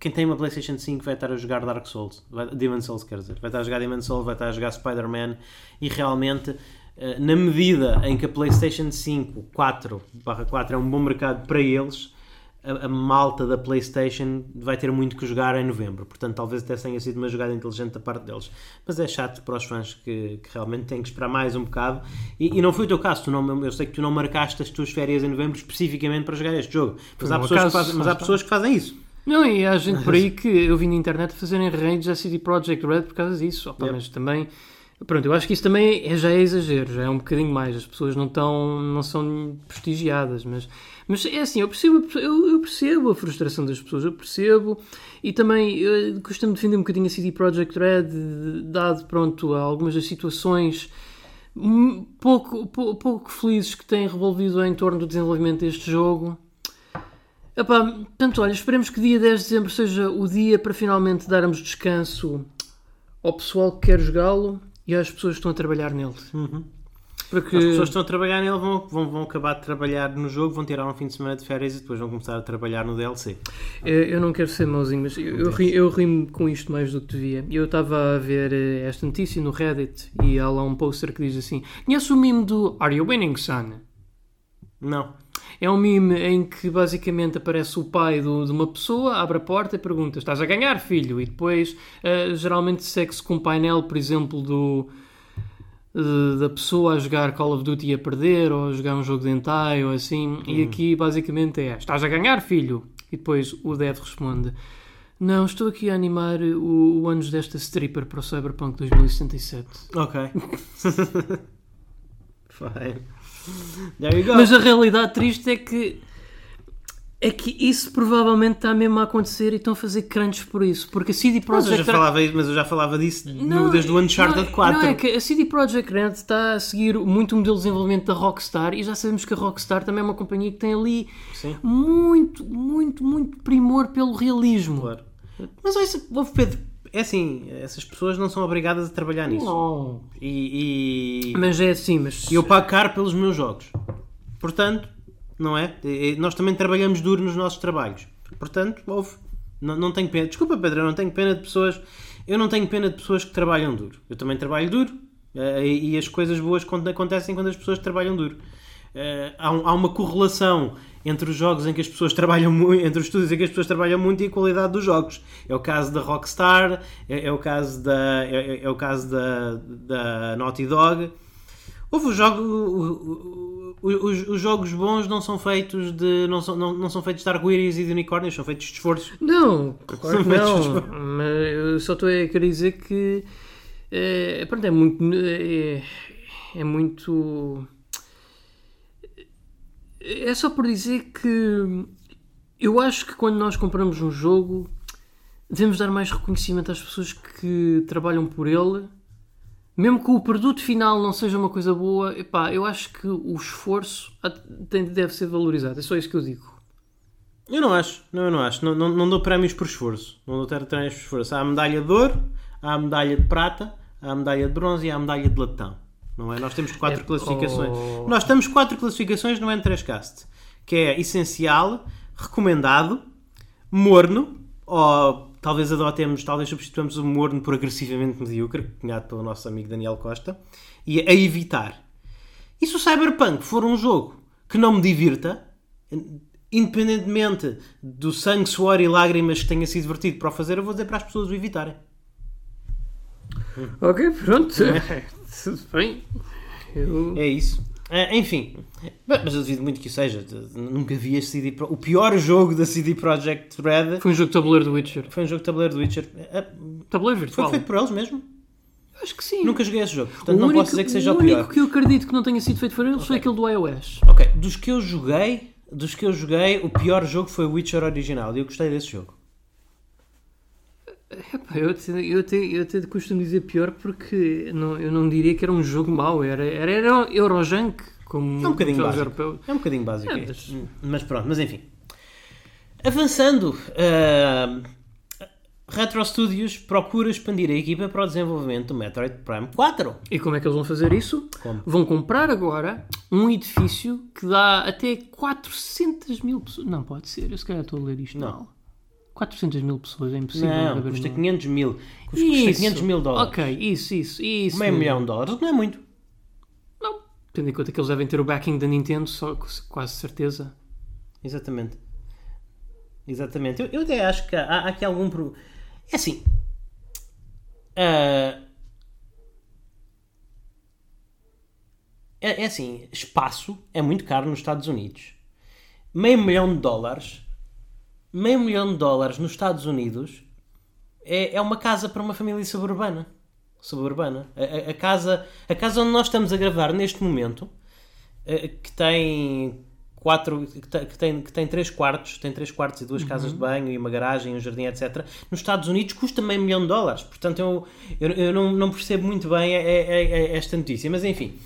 quem tem uma PlayStation 5 vai estar a jogar Dark Souls, vai, Demon Souls, quer dizer, vai estar a jogar Demon Souls, vai estar a jogar Spider-Man e realmente, uh, na medida em que a PlayStation 5 4 4 é um bom mercado para eles, a, a, malta da PlayStation vai ter muito que jogar em novembro. Portanto, talvez até tenha sido uma jogada inteligente da parte deles. Mas é chato para os fãs que, que realmente têm que esperar mais um bocado. E, e, não foi o teu caso. Tu não, eu sei que tu não marcaste as tuas férias em novembro especificamente para jogar este jogo. Mas, há pessoas, fazem, mas há pessoas que fazem isso. Não, e há gente por aí que eu vi na internet fazerem raids a CD Projekt Red por causa disso. Opa, yep. Mas também Pronto, eu acho que isso também é, já é exagero, já é um bocadinho mais. As pessoas não, estão, não são prestigiadas, mas, mas é assim, eu percebo, eu, eu percebo a frustração das pessoas, eu percebo, e também eu costumo defender um bocadinho a CD Projekt Red, dado pronto, a algumas das situações pouco, pouco, pouco felizes que têm revolvido em torno do desenvolvimento deste jogo. Epá, portanto, olha, esperemos que dia 10 de dezembro seja o dia para finalmente darmos descanso ao pessoal que quer jogá-lo e às pessoas que estão a trabalhar nele. Uhum. Porque... As pessoas que estão a trabalhar nele vão, vão, vão acabar de trabalhar no jogo, vão tirar um fim de semana de férias e depois vão começar a trabalhar no DLC. Eu, eu não quero ser mauzinho, mas eu, eu, ri, eu rimo com isto mais do que devia. Eu estava a ver eh, esta notícia no Reddit e há lá um poster que diz assim: Conhece o meme do Are You Winning, son? Não. É um meme em que basicamente aparece o pai do, de uma pessoa, abre a porta e pergunta: Estás a ganhar, filho? E depois uh, geralmente segue-se com um painel, por exemplo, do, uh, da pessoa a jogar Call of Duty a perder ou a jogar um jogo de hentai ou assim. Uhum. E aqui basicamente é: Estás a ganhar, filho? E depois o Dev responde: Não, estou aqui a animar o, o anos desta stripper para o Cyberpunk 2077. Ok. Fine. Mas a realidade triste é que é que isso provavelmente está mesmo a acontecer e estão a fazer crunch por isso. Porque a CD Projekt mas eu já falava, mas eu já falava disso não, desde o Uncharted não, 4. Não, é que a CD Projekt Red está a seguir muito o modelo de desenvolvimento da Rockstar e já sabemos que a Rockstar também é uma companhia que tem ali Sim. muito, muito, muito primor pelo realismo. Claro. Mas olha, Pedro, é assim, essas pessoas não são obrigadas a trabalhar nisso. Não. E, e... Mas é assim, mas... eu pago caro pelos meus jogos. Portanto, não é? Nós também trabalhamos duro nos nossos trabalhos. Portanto, houve. Não, não tenho pena. Desculpa, Pedro, eu não tenho pena de pessoas. Eu não tenho pena de pessoas que trabalham duro. Eu também trabalho duro. Eh, e as coisas boas acontecem quando as pessoas trabalham duro. Eh, há, há uma correlação entre os jogos em que as pessoas trabalham muito, entre os estúdios em que as pessoas trabalham muito e a qualidade dos jogos. É o caso da Rockstar, é, é o caso da é, é, é, o caso da, da Naughty Dog. Houve o jogo, os, os, jogos bons não são feitos de não são, não, não são feitos de arco-íris e de unicórnios, são feitos de esforço. Não, claro não. Mas eu só estou a querer dizer que é, pronto, é muito é, é muito é só por dizer que eu acho que quando nós compramos um jogo devemos dar mais reconhecimento às pessoas que trabalham por ele, mesmo que o produto final não seja uma coisa boa. Epá, eu acho que o esforço deve ser valorizado. É só isso que eu digo. Eu não acho, não, eu não acho. Não, não, não dou prémios por esforço. Não dou prémios por esforço. Há a medalha de ouro, há a medalha de prata, há a medalha de bronze e há a medalha de latão não é? Nós temos quatro é, classificações. Oh... Nós temos quatro classificações no N3Cast, que é essencial, recomendado, morno, ou talvez adotemos, talvez substituamos o morno por agressivamente medíocre, cunhado pelo nosso amigo Daniel Costa, e a evitar. E se o Cyberpunk for um jogo que não me divirta, independentemente do sangue, suor e lágrimas que tenha sido divertido para o fazer, eu vou dizer para as pessoas o evitarem. Ok, pronto. Tudo bem. Eu... É isso. Uh, enfim, mas eu duvido muito que o seja. Nunca vi a CD Pro... O pior jogo da CD Projekt Red foi um jogo de tabuleiro do Witcher. Foi um jogo de tabuleiro do Witcher. Uh, tabuleiro virtual. Foi feito por eles mesmo? Acho que sim. Nunca joguei esse jogo, portanto o não único, posso dizer que seja o, pior. O único que eu acredito que não tenha sido feito por eles okay. foi aquele do iOS. Ok, dos que eu joguei, dos que eu joguei, o pior jogo foi o Witcher original e eu gostei desse jogo. Eu, até, eu, até, eu até costumo dizer pior porque não, eu não diria que era um jogo mau, era, era, era Eurojunk, como é um bocadinho básico. Europeus. É um bocadinho básico, é, mas... mas... pronto, mas enfim. Avançando, uh, Retro Studios procura expandir a equipa para o desenvolvimento do Metroid Prime 4. E como é que eles vão fazer isso? Como? Vão comprar agora um edifício que dá até 400 mil pessoas. Não pode ser, eu se calhar estou a ler isto não. 400 mil pessoas, é impossível. Não, custa uma- 500 mil. Custa Isso. 500 mil dólares. Ok, isso, isso, isso. Meio mesmo. milhão de dólares não é muito. Não, tendo em conta que eles devem ter o backing da Nintendo, só quase certeza. Exatamente. Exatamente. Eu, eu até acho que há, há aqui algum problema. É assim. ah, é, é assim. Espaço é muito caro nos Estados Unidos. Meio milhão de dólares. Meio milhão de dólares nos Estados Unidos é, é uma casa para uma família suburbana. Suburbana. A, a- a casa, a casa onde nós estamos a gravar neste momento eh, que tem quatro que tem, que tem, três quartos tem três quartos e duas casas de banho e uma garagem um jardim etc nos Estados Unidos custa meio milhão de dólares portanto eu, eu, eu não, não percebo muito bem é- é- é esta notícia mas enfim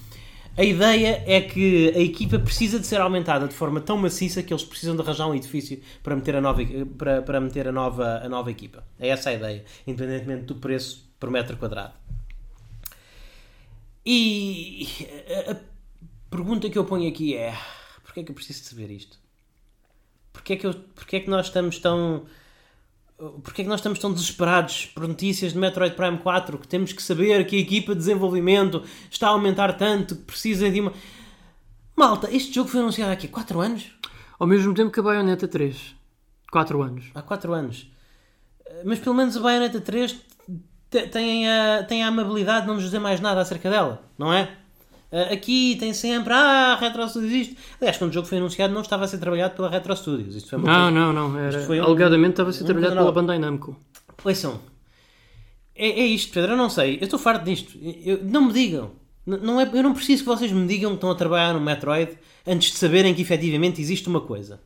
a ideia é que a equipa precisa de ser aumentada de forma tão maciça que eles precisam de arranjar um edifício para meter a nova, para, para meter a nova, a nova equipa. É essa a ideia, independentemente do preço por metro quadrado. E a, pergunta que eu ponho aqui é: porquê é que eu preciso saber isto? Porquê é que, eu, porquê é que nós estamos tão. Porquê é que nós estamos tão desesperados por notícias de Metroid Prime 4 que temos que saber que a equipa de desenvolvimento está a aumentar tanto que precisa de uma. Malta, este jogo foi anunciado há aqui 4 anos? Ao mesmo tempo que a Bayonetta 3. 4 anos. Há 4 anos. Mas pelo menos a Bayonetta 3 te- tem a, tem a amabilidade de não nos dizer mais nada acerca dela, não é? Ah, Aqui tem sempre, ah, Retro Studios isto. Aliás, quando o jogo foi anunciado não estava a ser trabalhado pela Retro Studios. Isto foi uma Não, coisa... não, não. Era, foi um- alegadamente estava a ser um trabalhado pela Bandai Namco. Ouçam, é, é isto, Pedro, eu não sei, eu estou farto disto. Eu- não me digam. N- Não é, eu não preciso que vocês me digam que estão a trabalhar no Metroid antes de saberem que efetivamente existe uma coisa.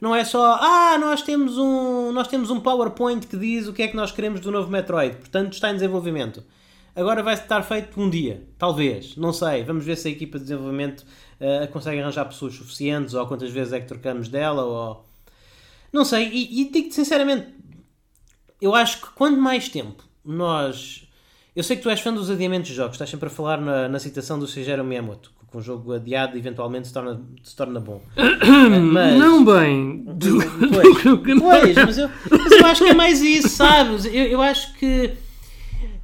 Não é só, ah, nós temos um, nós temos um PowerPoint que diz o que é que nós queremos do novo Metroid, portanto está em desenvolvimento. Agora vai estar feito um dia, talvez, não sei. Vamos ver se a equipa de desenvolvimento eh, consegue arranjar pessoas suficientes ou quantas vezes é que trocamos dela ou. Não sei, e, e digo-te sinceramente, eu acho que quanto mais tempo nós. Eu sei que tu és fã dos adiamentos de jogos, estás sempre a falar na, na citação do Shigeru Miyamoto, que um jogo adiado eventualmente se torna, se torna bom. mas, Não bem. Do- Pois, pois mas, eu, mas eu acho que é mais isso, sabes? Eu, eu acho que.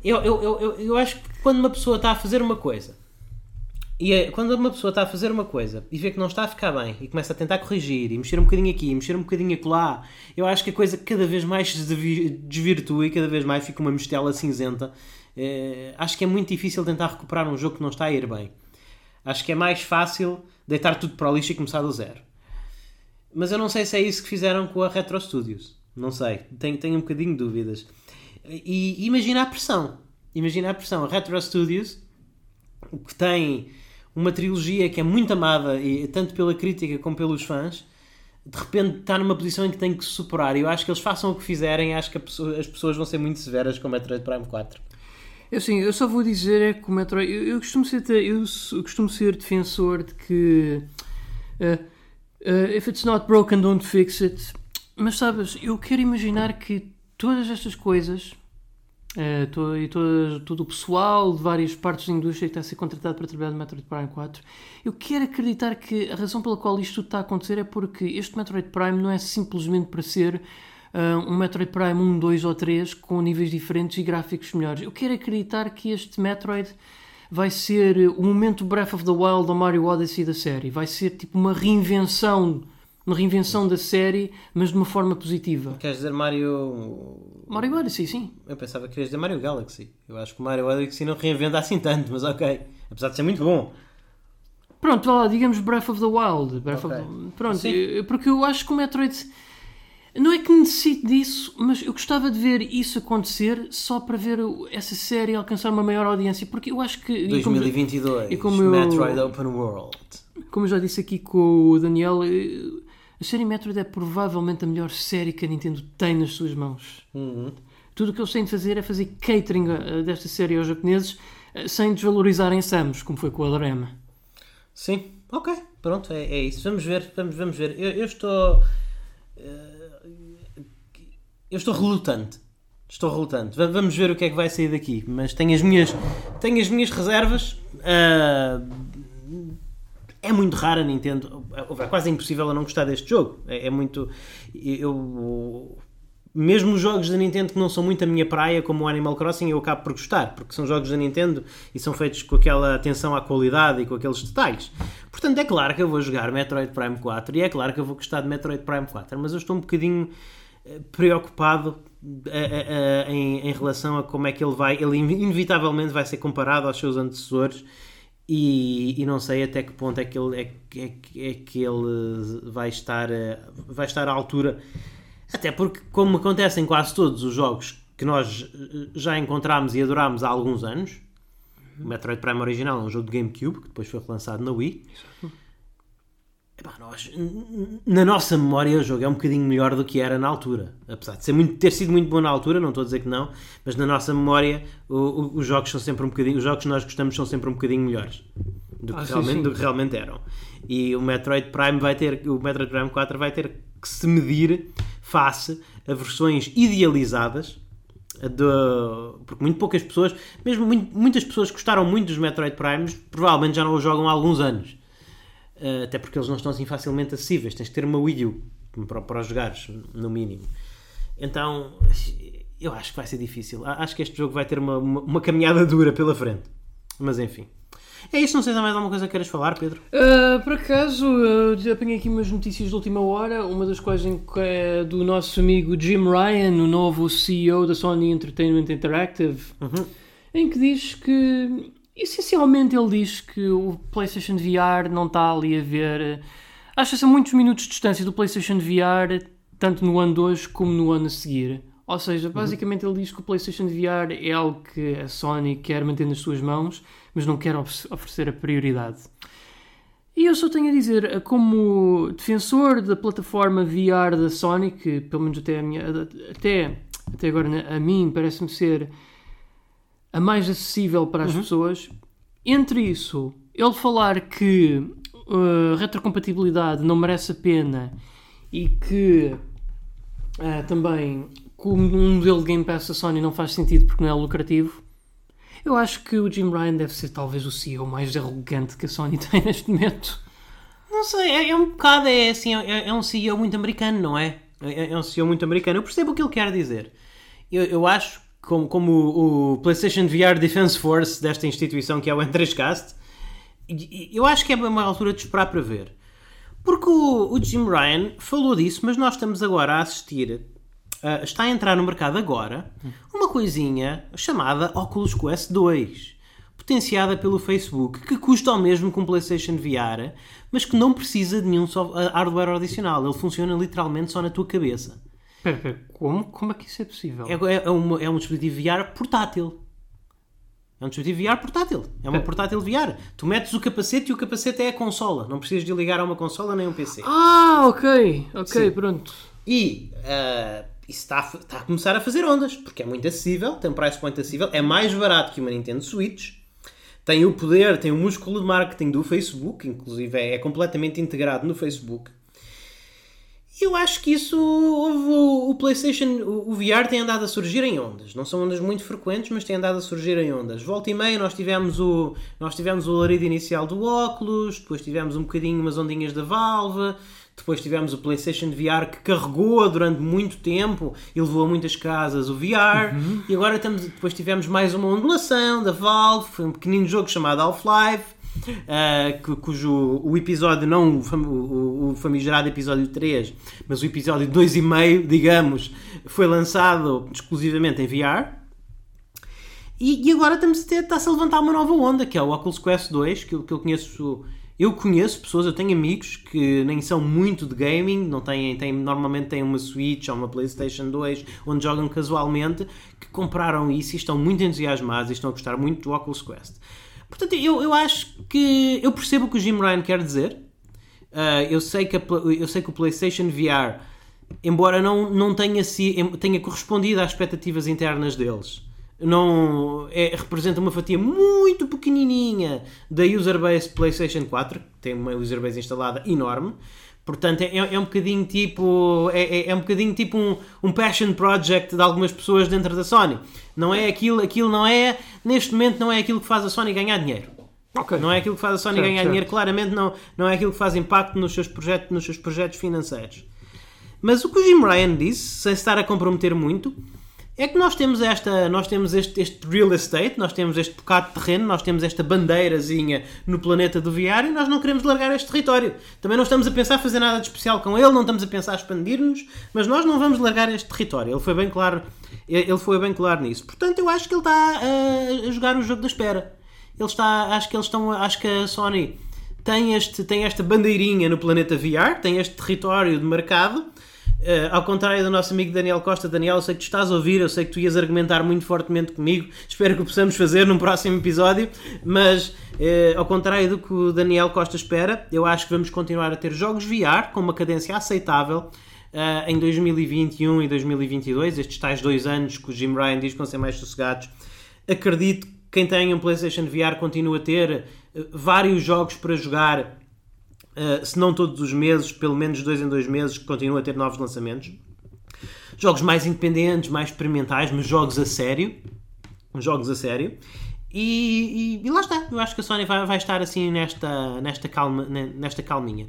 Eu, eu, eu, eu, acho que quando uma pessoa está a fazer uma coisa e é, quando uma pessoa está a fazer uma coisa e vê que não está a ficar bem e começa a tentar corrigir e mexer um bocadinho aqui, mexer um bocadinho acolá, eu acho que a coisa cada vez mais se desvi- desvirtua e cada vez mais fica uma mistela cinzenta. Eh, acho que é muito difícil tentar recuperar um jogo que não está a ir bem. Acho que é mais fácil deitar tudo para o lixo e começar do zero. Mas eu não sei se é isso que fizeram com a Retro Studios. Não sei. Tenho, tenho um bocadinho de dúvidas. E, imagina a pressão. Imagina a pressão. A Retro Studios, que tem uma trilogia que é muito amada, e, tanto pela crítica como pelos fãs, de repente está numa posição em que tem que superar. E eu acho que eles façam o que fizerem, acho que pessoa- as pessoas vão ser muito severas com o Metroid Prime 4. Eu sim, eu só vou dizer é que o Metroid. Eu, eu costumo ser, eu, eu costumo ser defensor de que. eh, eh, if it's not broken, don't fix it. Mas sabes, eu quero imaginar que todas estas coisas. eh, to- e todo, todo o pessoal de várias partes da indústria que está a ser contratado para trabalhar no Metroid Prime 4, eu quero acreditar que a razão pela qual isto tudo está a acontecer é porque este Metroid Prime não é simplesmente para ser ah, um Metroid Prime 1, 2 ou 3 com níveis diferentes e gráficos melhores. Eu quero acreditar que este Metroid vai ser o momento Breath of the Wild ou Mario Odyssey da série. Vai ser tipo uma reinvenção, uma reinvenção da série, mas de uma forma positiva. Queres dizer Mario. Mario Odyssey, sim. Eu pensava que querias dizer Mario Galaxy. Eu acho que o Mario Galaxy não reinventa assim tanto, mas ok. Apesar de ser muito bom. Pronto, lá, digamos Breath of the Wild. Breath Ok. of the- Pronto, eu- porque eu acho que o Metroid. Não é que necessite disso, mas eu gostava de ver isso acontecer só para ver essa série alcançar uma maior audiência. Porque eu acho que. e como- 2022. e como eu- Metroid Open World. Como eu já disse aqui com o Daniel, eh, a série Metroid é provavelmente a melhor série que a Nintendo tem nas suas mãos. Uhum. Tudo o que eles têm de fazer é fazer catering eh, desta série aos japoneses eh, sem desvalorizarem Samus, como foi com a Dorema. Sim, ok. Pronto, é, é isso. Vamos ver, vamos, vamos ver. Eu, eu estou. eh, eu estou relutante. Estou relutante. Va- Vamos ver o que é que vai sair daqui. Mas tenho as minhas, tenho as minhas reservas. Ah, é muito raro a Nintendo. É quase impossível eu não gostar deste jogo. É, é muito. Eu. mesmo os jogos da Nintendo que não são muito a minha praia, como o Animal Crossing, eu acabo por gostar, porque são jogos da Nintendo e são feitos com aquela atenção à qualidade e com aqueles detalhes. Portanto, é claro que eu vou jogar Metroid Prime 4 e é claro que eu vou gostar de Metroid Prime 4, mas eu estou um bocadinho eh, preocupado eh, eh, em, em relação a como é que ele vai. Ele inevitavelmente vai ser comparado aos seus antecessores. E, e, não sei até que ponto é que ele, é, é, é que ele vai, estar, vai estar à altura até porque, como acontece em quase todos os jogos que nós eh, já encontramos e adorámos há alguns anos, o Metroid Prime original é um jogo de GameCube, que depois foi relançado na Wii. Epá, nós, na nossa memória o jogo é um bocadinho melhor do que era na altura. Apesar de ser muito, ter sido muito bom na altura, não estou a dizer que não, mas na nossa memória o, o, os jogos são sempre um bocadinho. Os jogos que nós gostamos são sempre um bocadinho melhores do que, ah, realmente, sim, sim. Do que realmente eram. E o Metroid Prime vai ter. O Metroid Prime 4 vai ter que se medir face a versões idealizadas de, porque muito poucas pessoas, mesmo muito, muitas pessoas que gostaram muito dos Metroid Primes, provavelmente já não os jogam há alguns anos. Uh, até porque eles não estão assim facilmente acessíveis. Tens que ter uma Wii U para, para os jogares, no mínimo. Então, eu acho que vai ser difícil. Acho que este jogo vai ter uma, uma, uma caminhada dura pela frente. Mas enfim. É isso, não sei se há mais alguma coisa que queiras falar, Pedro. Uh, por acaso, uh, apanhei aqui umas notícias de última hora, uma das quais é do nosso amigo Jim Ryan, o novo CEO da Sony Entertainment Interactive, uhum. em que diz que, essencialmente, ele diz que o PlayStation VR não está ali a ver. Acha-se a muitos minutos de distância do PlayStation VR, tanto no ano de hoje como no ano a seguir. Ou seja, basicamente ele diz que o PlayStation VR é algo que a Sony quer manter nas suas mãos, mas não quer oferecer a prioridade. E eu só tenho a dizer, como defensor da plataforma VR da Sony, que pelo menos até, minha, até, até agora a mim parece-me ser a mais acessível para as uhum. pessoas, entre isso, ele falar que uh, retrocompatibilidade não merece a pena e que uh, também como um modelo de Game Pass da Sony não faz sentido porque não é lucrativo, eu acho que o Jim Ryan deve ser talvez o CEO mais arrogante que a Sony tem neste momento. Não sei, é, é um bocado, é assim, é, é, um CEO muito americano, não é? é? é? um CEO muito americano. Eu percebo o que ele quer dizer. Eu, eu acho, como, como o, PlayStation VR Defense Force desta instituição que é o N3Cast, eu acho que é uma altura de esperar para ver. Porque o, o Jim Ryan falou disso, mas nós estamos agora a assistir uh, está a entrar no mercado agora uma coisinha chamada Oculus Quest 2, potenciada pelo Facebook, que custa o mesmo que um PlayStation VR, mas que não precisa de nenhum hardware adicional. Ele funciona literalmente só na tua cabeça. Como? Como é que isso é possível? É, é, é, uma, é um dispositivo VR portátil. É um dispositivo VR portátil. É uma portátil VR. Tu metes o capacete e o capacete é a consola. Não precisas de ligar a uma consola nem a um PC. Ah, ok. Ok, Sim. pronto. E uh, isso está a, está a começar a fazer ondas, porque é muito acessível, tem um price point acessível, é mais barato que uma Nintendo Switch, tem o poder, tem o músculo de marketing do Facebook, inclusive é, é completamente integrado no Facebook. Eu acho que isso o, o PlayStation, o, o, VR tem andado a surgir em ondas. Não são ondas muito frequentes, mas tem andado a surgir em ondas. Volta e meia nós tivemos o nós tivemos o alarido inicial do óculos, depois tivemos um bocadinho umas ondinhas da Valve, depois tivemos o PlayStation VR que carregou durante muito tempo e levou a muitas casas o VR. Uhum. E agora estamos, depois tivemos mais uma ondulação da Valve, foi um pequenino jogo chamado Half-Life. Uh, cujo o episódio, não o, o, famigerado episódio 3, mas o episódio 2,5, digamos, foi lançado exclusivamente em VR. E, e agora estamos a está-se a levantar uma nova onda, que é o Oculus Quest 2, que, que eu conheço eu conheço pessoas, eu tenho amigos que nem são muito de gaming, não têm, têm, normalmente têm uma Switch ou uma PlayStation 2 onde jogam casualmente, que compraram isso e estão muito entusiasmados e estão a gostar muito do Oculus Quest. Portanto, eu, eu acho que eu percebo o que o Jim Ryan quer dizer. Uh, eu, sei que a, eu sei que o PlayStation VR, embora não, não tenha, tenha correspondido às expectativas internas deles, não é, representa uma fatia muito pequenininha da user base PlayStation 4, que tem uma user base instalada enorme. Portanto, é, é um bocadinho tipo. É, é, é, um bocadinho tipo um, um passion project de algumas pessoas dentro da Sony. Não é aquilo, aquilo não é. Neste momento não é aquilo que faz a Sony ganhar dinheiro. Okay. Não é aquilo que faz a Sony certo, ganhar certo. dinheiro, claramente não, não é aquilo que faz impacto nos seus projetos, nos seus projetos financeiros. Mas o que o Jim Ryan disse, sem estar a comprometer muito, é que nós temos esta, nós temos este, este real estate, nós temos este bocado de terreno, nós temos esta bandeirazinha no planeta do VR e nós não queremos largar este território. Também não estamos a pensar fazer nada de especial com ele, não estamos a pensar expandir-nos, mas nós não vamos largar este território. Ele foi bem claro, ele foi bem claro nisso. Portanto, eu acho que ele está a, a jogar o jogo da espera. Ele está, acho que eles estão, acho que a Sony tem, este, tem esta bandeirinha no planeta VR, tem este território de mercado Uh, ao contrário do nosso amigo Daniel Costa, Daniel, eu sei que tu estás a ouvir, eu sei que tu ias argumentar muito fortemente comigo, espero que o possamos fazer num próximo episódio, mas uh, ao contrário do que o Daniel Costa espera, eu acho que vamos continuar a ter jogos VR com uma cadência aceitável uh, em 2021 e 2022, estes tais dois anos que o Jim Ryan diz que vão ser mais sossegados. Acredito que quem tem um PlayStation VR continua a ter vários jogos para jogar uh, se não todos os meses, pelo menos dois em dois meses, continua a ter novos lançamentos. Jogos mais independentes, mais experimentais, mas jogos a sério. Jogos a sério. E, e, e lá está. Eu acho que a Sony vai, vai estar assim nesta, nesta, calma, nesta calminha.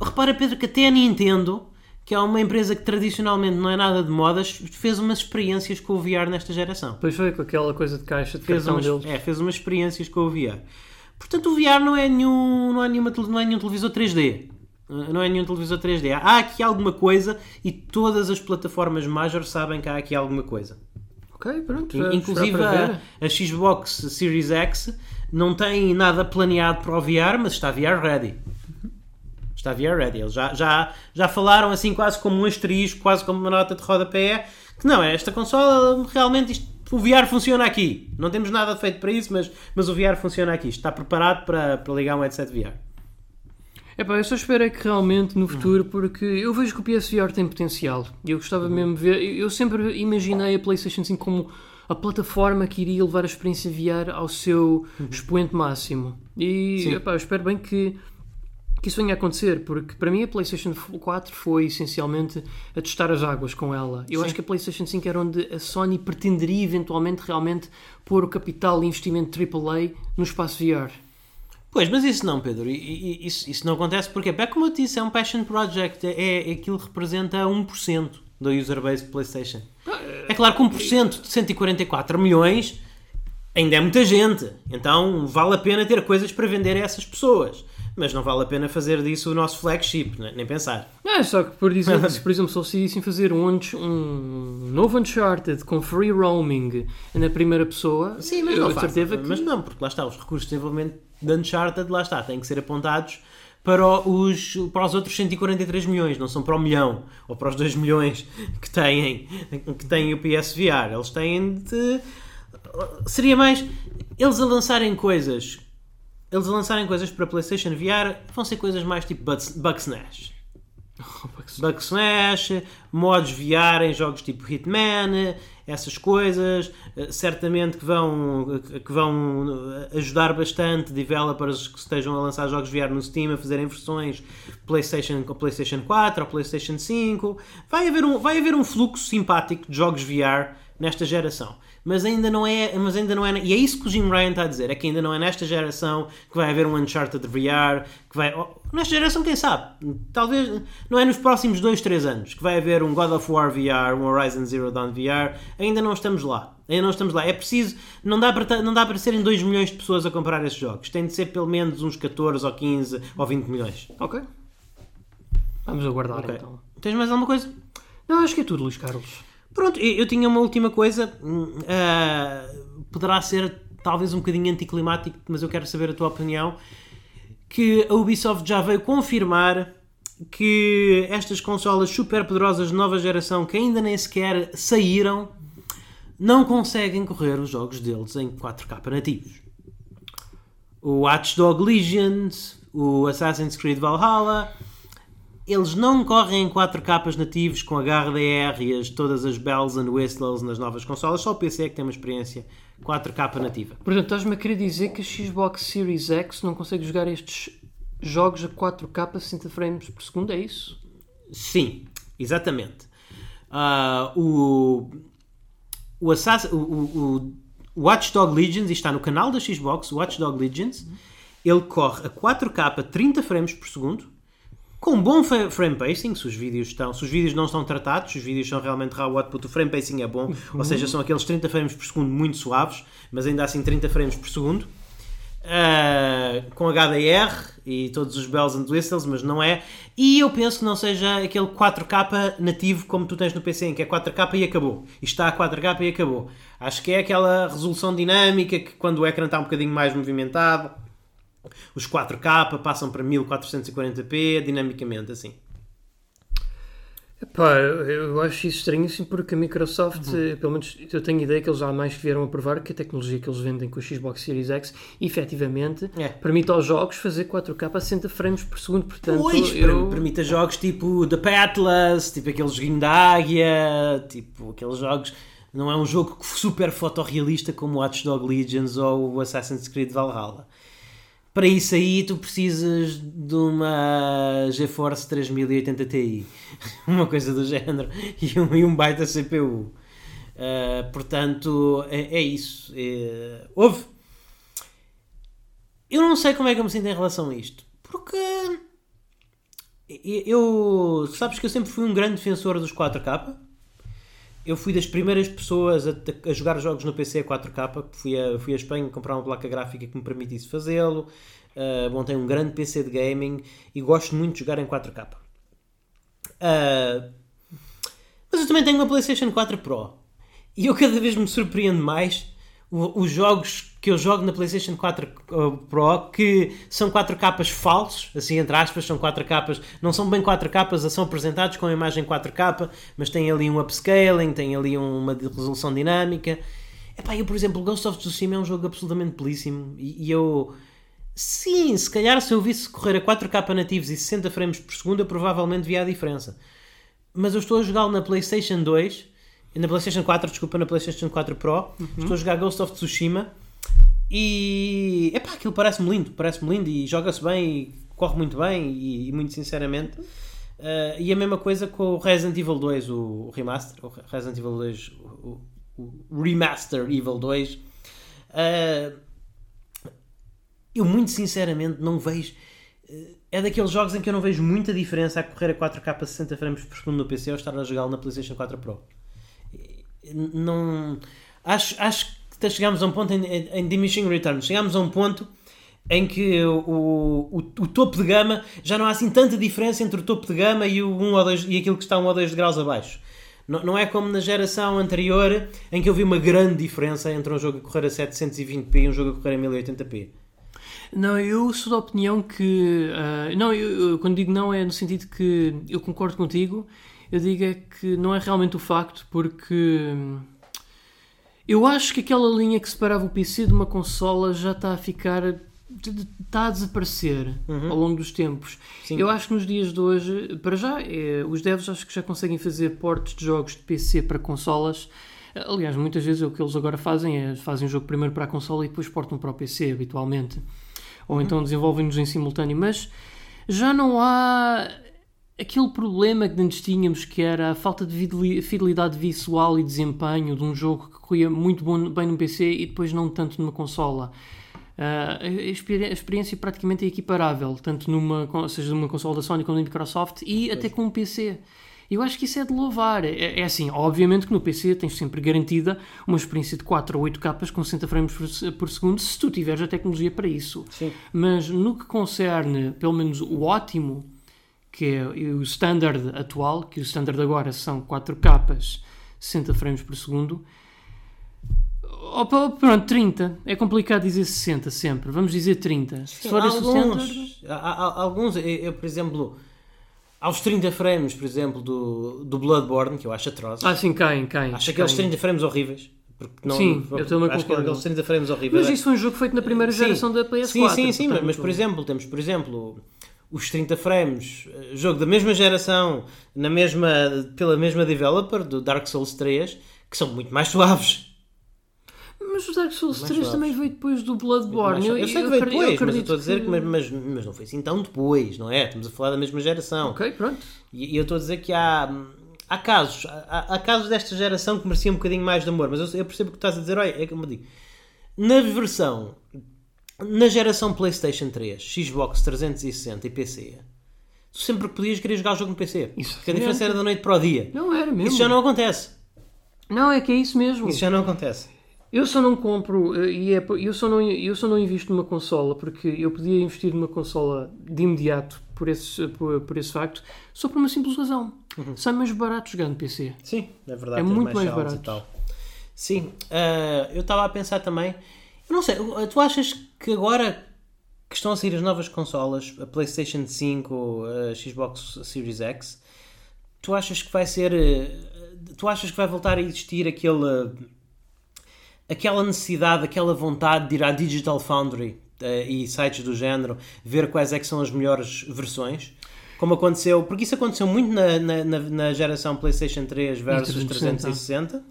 Repara, Pedro, que até a Nintendo, que é uma empresa que tradicionalmente não é nada de modas, fez umas experiências com o VR nesta geração. Pois foi, com aquela coisa de caixa de fez cartão umas, deles. É, fez umas experiências com o VR. Portanto, o VR não é nenhum, não é nenhuma, não é nenhum televisor 3D. Não é nenhum televisor 3D. Há aqui alguma coisa e todas as plataformas major sabem que há aqui alguma coisa. Ok, pronto. Inclusive a, a, Xbox Series X não tem nada planeado para o VR, mas está VR ready. Está VR ready. Eles já, já, já falaram assim quase como um asterisco, quase como uma nota de rodapé, que não, esta consola realmente isto o VR funciona aqui. Não temos nada feito para isso, mas, mas o VR funciona aqui. Está preparado para, para ligar um headset VR. Epá, eu só espero é que realmente no futuro, porque eu vejo que o PSVR tem potencial. E eu gostava mesmo de ver. Eu sempre imaginei a PlayStation 5 como a plataforma que iria levar a experiência VR ao seu expoente máximo. E epá, eu espero bem que que isso venha a acontecer, porque para mim a PlayStation 4 foi essencialmente a testar as águas com ela. Eu Sim. acho que a PlayStation 5 era onde a Sony pretenderia eventualmente realmente pôr o capital e investimento AAA no espaço VR. Pois, mas isso não, Pedro. Isso, isso não acontece porque, é como eu disse, é um passion project. É, é aquilo que representa 1% da user base de PlayStation. É claro que 1% de 144 milhões ainda é muita gente. Então vale a pena ter coisas para vender a essas pessoas mas não vale a pena fazer disso o nosso flagship, né? nem pensar. É, só que, por exemplo, se por exemplo se decidissem fazer um, um novo Uncharted com free roaming na primeira pessoa, Sim, mas não certeza que... Mas não, porque lá está, os recursos de desenvolvimento de Uncharted, lá está, têm que ser apontados para os, para os outros 143 milhões, não são para o milhão ou para os 2 milhões que têm, que têm o PSVR. Eles têm de. Seria mais. Eles a lançarem coisas eles lançarem coisas para PlayStation VR vão ser coisas mais tipo Bugsnash. Bugsnash, modos VR em jogos tipo Hitman, essas coisas, eh, certamente que vão, que vão ajudar bastante developers que estejam a lançar jogos VR no Steam a fazerem versões PlayStation com PlayStation 4 ou PlayStation 5. Vai haver um, vai haver um fluxo simpático de jogos VR nesta geração mas ainda não é, mas ainda não é, e é isso que o Jim Ryan está a dizer, é que ainda não é nesta geração que vai haver um Uncharted VR, que vai, oh, nesta geração quem sabe, talvez, não é nos próximos 2, 3 anos, que vai haver um God of War VR, um Horizon Zero Dawn VR, ainda não estamos lá, ainda não estamos lá, é preciso, não dá para, não dá para serem 2 milhões de pessoas a comprar esses jogos, tem de ser pelo menos uns 14 ou 15 ou 20 milhões. Ok. Vamos aguardar okay. então. Tens mais alguma coisa? Não, acho que é tudo, Luís Carlos. Pronto, eu tinha uma última coisa. Uh, poderá ser talvez um bocadinho anticlimático, mas eu quero saber a tua opinião. Que a Ubisoft já veio confirmar que estas consolas super poderosas de nova geração, que ainda nem sequer saíram, não conseguem correr os jogos deles em 4K nativos. O Watchdog Legions, o Assassin's Creed Valhalla eles não correm em 4 capas nativos com HDR e as, todas as bells and whistles nas novas consolas, só o PC é que tem uma experiência 4K nativa. Portanto, estás-me a querer dizer que a Xbox Series X não consegue jogar estes jogos a 4K 60 frames por segundo, é isso? Sim, exatamente. Uh, o, o, Assassin, o, o, o Watchdog Legends, está no canal da Xbox, o Watchdog Legends, ele corre a 4K 30 frames por segundo com bom frame pacing, se os vídeos estão, se os vídeos não estão tratados, se os vídeos são realmente raw output, o frame pacing é bom, ou seja, são aqueles 30 frames por segundo muito suaves, mas ainda assim 30 frames por segundo. Uh, com HDR e todos os bells and whistles, mas não é. E eu penso que não seja aquele 4K nativo como tu tens no PC, em que é 4K e acabou. Isto está a 4K e acabou. Acho que é aquela resolução dinâmica que quando o ecrã está um bocadinho mais movimentado, os 4K passam para 1440p dinamicamente, assim. Pá, eu acho isso estranhíssimo porque a Microsoft, eh, pelo menos eu tenho ideia que eles jamais vieram a provar que a tecnologia que eles vendem com o Xbox Series X efetivamente É. permite aos jogos fazer 4K a 60 frames por segundo. Portanto, Pois, eu... permite a jogos tipo The Patlas, tipo aquele joguinho da águia, tipo aqueles jogos. Não é um jogo super fotorrealista como Watch Dog Legions ou o Assassin's Creed Valhalla. Para isso aí tu precisas de uma GeForce 3080 Ti, uma coisa do género, e um, e um baita CPU. Uh, portanto, é, é isso. É, houve. Eu não sei como é que eu me sinto em relação a isto, porque eu. Sabes que eu sempre fui um grande defensor dos 4K. Eu fui das primeiras pessoas a, a jogar jogos no PC a 4K. Fui a, fui a Espanha comprar uma placa gráfica que me permitisse fazê-lo. Uh, um grande PC de gaming e gosto muito de jogar em 4K. Uh, mas eu também tenho uma PlayStation 4 Pro e eu cada vez me surpreendo mais os jogos que eu jogo na PlayStation 4 Pro que são 4K falsos, assim entre aspas, são 4K, não são bem 4K, são apresentados com a imagem 4K, mas tem ali um upscaling, tem ali uma resolução dinâmica. Epá, eu, por exemplo, Ghost of Tsushima é um jogo absolutamente belíssimo e, e eu. Sim, se calhar se eu visse correr a 4K nativos e 60 frames por segundo, eu provavelmente via a diferença. Mas eu estou a jogá-lo na PlayStation 2, na PlayStation 4, desculpa, na PlayStation 4 Pro. Estou a jogar Ghost of Tsushima e. Epá, aquilo parece-me lindo, parece-me lindo e joga-se bem e corre muito bem e, e muito sinceramente. Uh, e a mesma coisa com o Resident Evil 2, o, remaster, o Resident Evil 2, o, o- Remaster Evil 2. Uh, eu muito sinceramente não vejo. eh, É daqueles jogos em que eu não vejo muita diferença a correr a 4K a 60 frames por segundo no PC ou estar a jogá-lo na PlayStation 4 Pro. Eh, Não. Acho, acho chegámos a um ponto em, em, diminishing returns. Chegámos a um ponto em que o, o, o topo de gama já não há assim tanta diferença entre o topo de gama e, o 1 ou 2, e aquilo que está 1 ou 2 graus abaixo. Não, não é como na geração anterior em que eu vi uma grande diferença entre um jogo a correr a 720p e um jogo a correr a 1080p. Não, eu sou da opinião que. ah, não, eu, eu- quando digo não é no sentido que eu concordo contigo, eu digo é que não é realmente o facto, porque. Eu acho que aquela linha que separava o PC de uma consola já está a ficar. está a desaparecer ao longo dos tempos. Sim. Eu acho que nos dias de hoje, para já, eh, os devs acho que já conseguem fazer portes de jogos de PC para consolas. Aliás, muitas vezes o que eles agora fazem é fazem o jogo primeiro para a consola e depois portam para o PC, habitualmente. Ou então desenvolvem-nos em simultâneo. Mas já não há aquele problema que antes tínhamos, que era a falta de fideli- fidelidade visual e desempenho de um jogo que corria muito bom- bem no PC e depois não tanto numa consola. Ah, a, experi- a experiência praticamente é equiparável, tanto numa, seja numa consola da Sony como da Microsoft e até com um PC. Eu acho que isso é de louvar. É, é assim, obviamente que no PC tens sempre garantida uma experiência de 4 ou 8 capas com 60 frames por, por segundo se tu tiveres a tecnologia para isso. Sim. Mas no que concerne, pelo menos, o ótimo, que é o standard atual, que o standard agora são 4 capas, 60 frames por segundo. Opa, pronto, 30. É complicado dizer 60 sempre. Vamos dizer 30. Se for o standard. alguns, há- há- alguns eu, eu, por exemplo, aos 30 frames, por exemplo, do, do Bloodborne, que eu acho atroz, Ah, sim, caem, caem. acho aqueles caem. 30 frames horríveis. Porque não, Sim, eu também acho concordo. aqueles 30 frames horríveis. Mas isso foi um jogo feito na primeira Sim. geração da PS4. Sim, sim, sim, portanto- mas, por exemplo, temos, por exemplo, os 30 frames, eh, jogo da mesma geração, na mesma, pela mesma developer, do Dark Souls 3, que são muito mais suaves. Mas o Dark Souls Mais 3 suaves. também veio depois do Bloodborne. suaves. Eu, sei que veio acredito- depois, mas eu estou a dizer que, mas, mas, mas não foi assim tão depois, não é? Estamos a falar da mesma geração. Ok, pronto. E e eu estou a dizer que há, há casos, há, há casos desta geração que mereciam um bocadinho mais de amor, mas eu, eu percebo o que estás a dizer, olha, é como eu digo, na versão, na geração PlayStation 3, Xbox 360 e PC, tu sempre que podias querer jogar o jogo no PC. Isso Porque a diferença era da noite para o dia. Não era mesmo. Isso já não acontece. Não, é que é isso mesmo. Isso já não acontece. Eu só não compro eh, e é, eu, só não, eu só não invisto numa consola porque eu podia investir numa consola de imediato por esse, por, por esse facto, só por uma simples razão. Sai mais barato jogar no PC. Sim, é verdade. É muito mais sounds barato. e tal. Sim, ah, eu estava a pensar também. Eu não sei, tu achas que agora que estão a sair as novas consolas, a PlayStation 5, a Xbox Series X, tu achas que vai ser. eh, Tu achas que vai voltar a existir aquele. aquela necessidade, aquela vontade de ir à Digital Foundry eh, e sites do género, ver quais é que são as melhores versões? Como aconteceu, porque isso aconteceu muito na, na, na- geração PlayStation 3 versus 360. 360,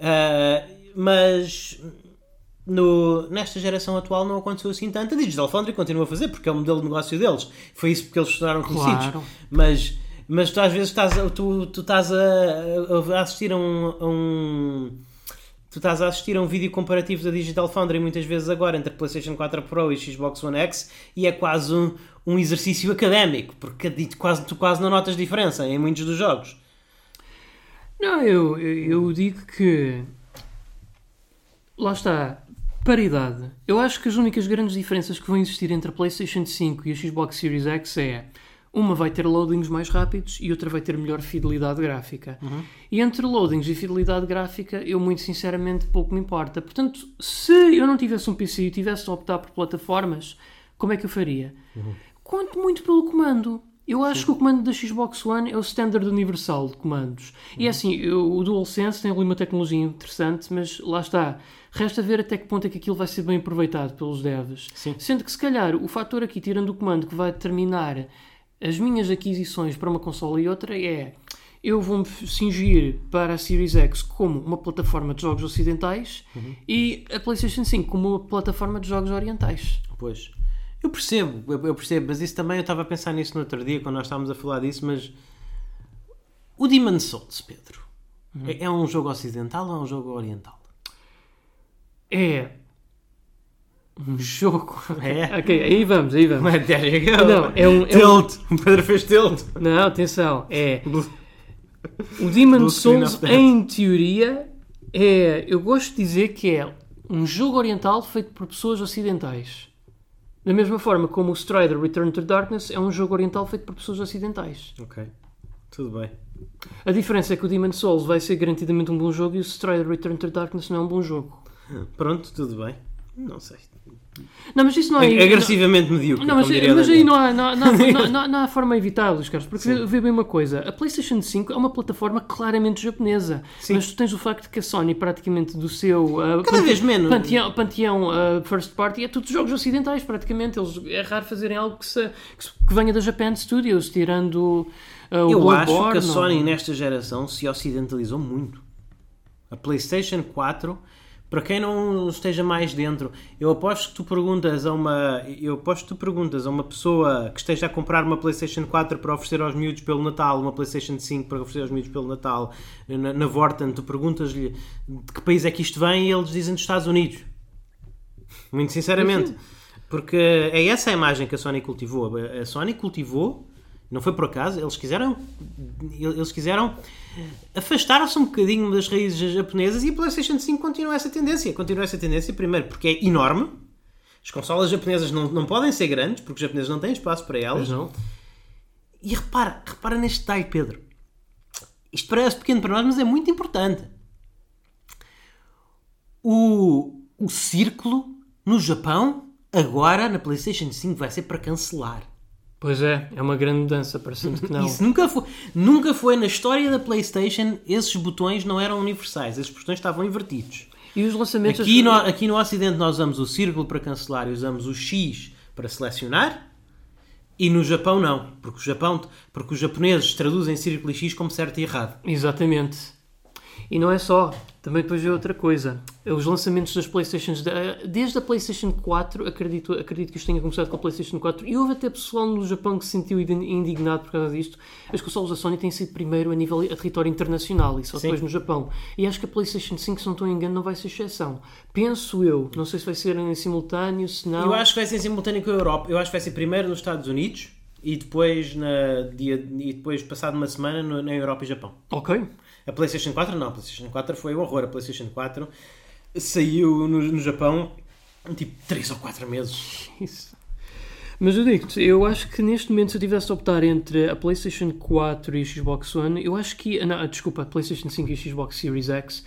Ah, mas no- nesta geração atual não aconteceu assim tanto. A Digital Foundry continua a fazer porque é o modelo de negócio deles. Foi isso porque eles tornaram conhecidos. Claro. Mas, mas tu às vezes estás, tu, tu estás a, a assistir a um, a um- Tu estás a assistir a um vídeo comparativo da Digital Foundry muitas vezes agora entre PlayStation 4 Pro e Xbox One X e é quase um, um exercício académico porque tu quase, tu quase não notas diferença em muitos dos jogos. Não, eu, eu digo que. Lá está. Paridade. Eu acho que as únicas grandes diferenças que vão existir entre a PlayStation 5 e a Xbox Series X é. Uma vai ter loadings mais rápidos e outra vai ter melhor fidelidade gráfica. E entre loadings e fidelidade gráfica, eu muito sinceramente pouco me importa. Portanto, se eu não tivesse um PC e tivesse de optar por plataformas, como é que eu faria? Quanto muito pelo comando. Eu acho que o comando da Xbox One é o standard universal de comandos. E é assim, o DualSense tem ali uma tecnologia interessante, mas lá está. Resta ver até que ponto é que aquilo vai ser bem aproveitado pelos devs. Sim. Sendo que, se calhar, o fator aqui, tirando o comando que vai determinar as minhas aquisições para uma consola e outra, é eu vou-me cingir para a Series X como uma plataforma de jogos ocidentais e a PlayStation 5 como uma plataforma de jogos orientais. Pois. Eu percebo, eu percebo, mas isso também eu estava a pensar nisso no outro dia quando nós estávamos a falar disso, mas o Demon Souls, Pedro, é, é um jogo ocidental ou é um jogo oriental? É um jogo. É? ok, aí vamos, aí vamos. There you go. Não, é um- é um- Tilt. O Pedro fez tilt. Não, atenção, é. O Demon Souls, em teoria, é. Eu gosto de dizer que é um jogo oriental feito por pessoas ocidentais. Da mesma forma como o Strider Return to Darkness é um jogo oriental feito por pessoas ocidentais. Ok, tudo bem. A diferença é que o Demon Souls vai ser garantidamente um bom jogo e o Strider Return to Darkness não é um bom jogo. Pronto, tudo bem. Não sei. Não, mas isso não é. Agressivamente medíocre. Não, mas, mas aí não há, não, não, não, não, há- não forma evitável, Luís Carlos, porque vê, vê bem uma coisa: a PlayStation 5 é uma plataforma claramente japonesa, Sim. mas tu tens o facto que a Sony, praticamente do seu uh, Cada vez menos. panteão, panteão uh, first party, é tudo jogos ocidentais, praticamente. Eles, é raro fazerem algo que, se- que se- que venha da Japan Studios, tirando uh, o Eu acho que a Sony nesta geração se ocidentalizou muito. A PlayStation 4, para quem não esteja mais dentro, eu aposto que tu perguntas a uma, eu aposto que tu perguntas a uma pessoa que esteja a comprar uma PlayStation 4 para oferecer aos miúdos pelo Natal, uma PlayStation 5 para oferecer aos miúdos pelo Natal, na, na Vorten, tu perguntas-lhe de que país é que isto vem e eles dizem dos Estados Unidos. Muito sinceramente. Porque é essa a imagem que a Sony cultivou. A Sony cultivou, não foi por acaso, eles quiseram, eles quiseram afastar-se um bocadinho das raízes japonesas e a PlayStation 5 continua essa tendência. Continua essa tendência, primeiro, porque é enorme. As consolas japonesas não, não podem ser grandes, porque os japoneses não têm espaço para elas. Pois não? E repara, repara neste detalhe, Pedro. Isto parece pequeno para nós, mas é muito importante. O, o círculo no Japão, agora na PlayStation 5, vai ser para cancelar. Pois é, é uma grande mudança, parecendo que não. Isso nunca foi, nunca foi na história da PlayStation, esses botões não eram universais, esses botões estavam invertidos. E os lançamentos. Aqui no, aqui no Ocidente nós usamos o círculo para cancelar e usamos o X para selecionar. E no Japão não, porque o Japão, porque os japoneses traduzem círculo e X como certo e errado. Exatamente. E não é só, também depois é outra coisa. Os lançamentos das Playstations, de- desde a Playstation 4, acredito, acredito que isto tenha começado com a Playstation 4, e houve até pessoal no Japão que se sentiu indi- indignado por causa disto. As consoles da Sony têm sido primeiro a nível a território internacional e só Sim. depois no Japão. E acho que a Playstation 5, se não estou em engano, não vai ser exceção. Penso eu, não sei se vai ser em simultâneo, se não. Eu acho que vai ser em simultâneo com a Europa. Eu acho que vai ser primeiro nos Estados Unidos e depois, na, dia, e depois passado uma semana no- na Europa e Japão. Ok. A PlayStation 4 não, a PlayStation 4 foi um horror. A PlayStation 4 saiu no, no Japão tipo 3 ou 4 meses. Isso. Mas eu digo-te, eu acho que neste momento, se eu tivesse de optar entre a PlayStation 4 e a Xbox One, eu acho que. Não, desculpa, a PlayStation 5 e a Xbox Series X,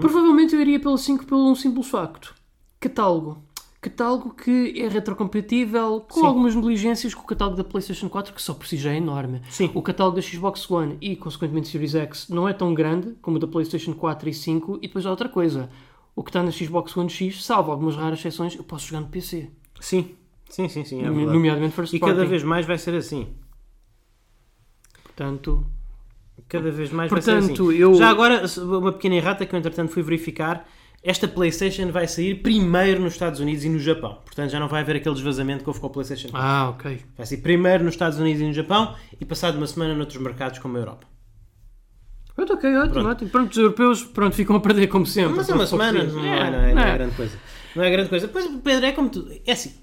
provavelmente eu iria pelo 5 pelo um simples facto: catálogo. Catálogo que é retrocompatível com Sim. algumas negligências com o catálogo da PlayStation 4, que só por si já é enorme. Sim. O catálogo da Xbox One e, consequentemente, Series X não é tão grande como o da PlayStation 4 e 5. E depois há outra coisa: o que está na Xbox One X, salvo algumas raras exceções, eu posso jogar no PC. Sim, sim, sim, sim. É verdade. nomeadamente First E cada vez mais vai ser assim. Portanto, Cada vez mais vai ser Portanto, assim. eu- Já agora, uma pequena errata que eu entretanto fui verificar. Esta PlayStation vai sair primeiro nos Estados Unidos e no Japão. Portanto, já não vai haver aquele desvazamento que houve com a PlayStation 4. ah, ok. Vai sair primeiro nos Estados Unidos e no Japão e passado uma semana noutros mercados como a Europa. Pronto, ok, ótimo, Pronto. ótimo. Pronto, os europeus pronto, ficam a perder como sempre. Mas é uma semana, não tempo. é, não é, não é é. grande coisa. Não é grande coisa. Pois, Pedro, é como tu. É assim.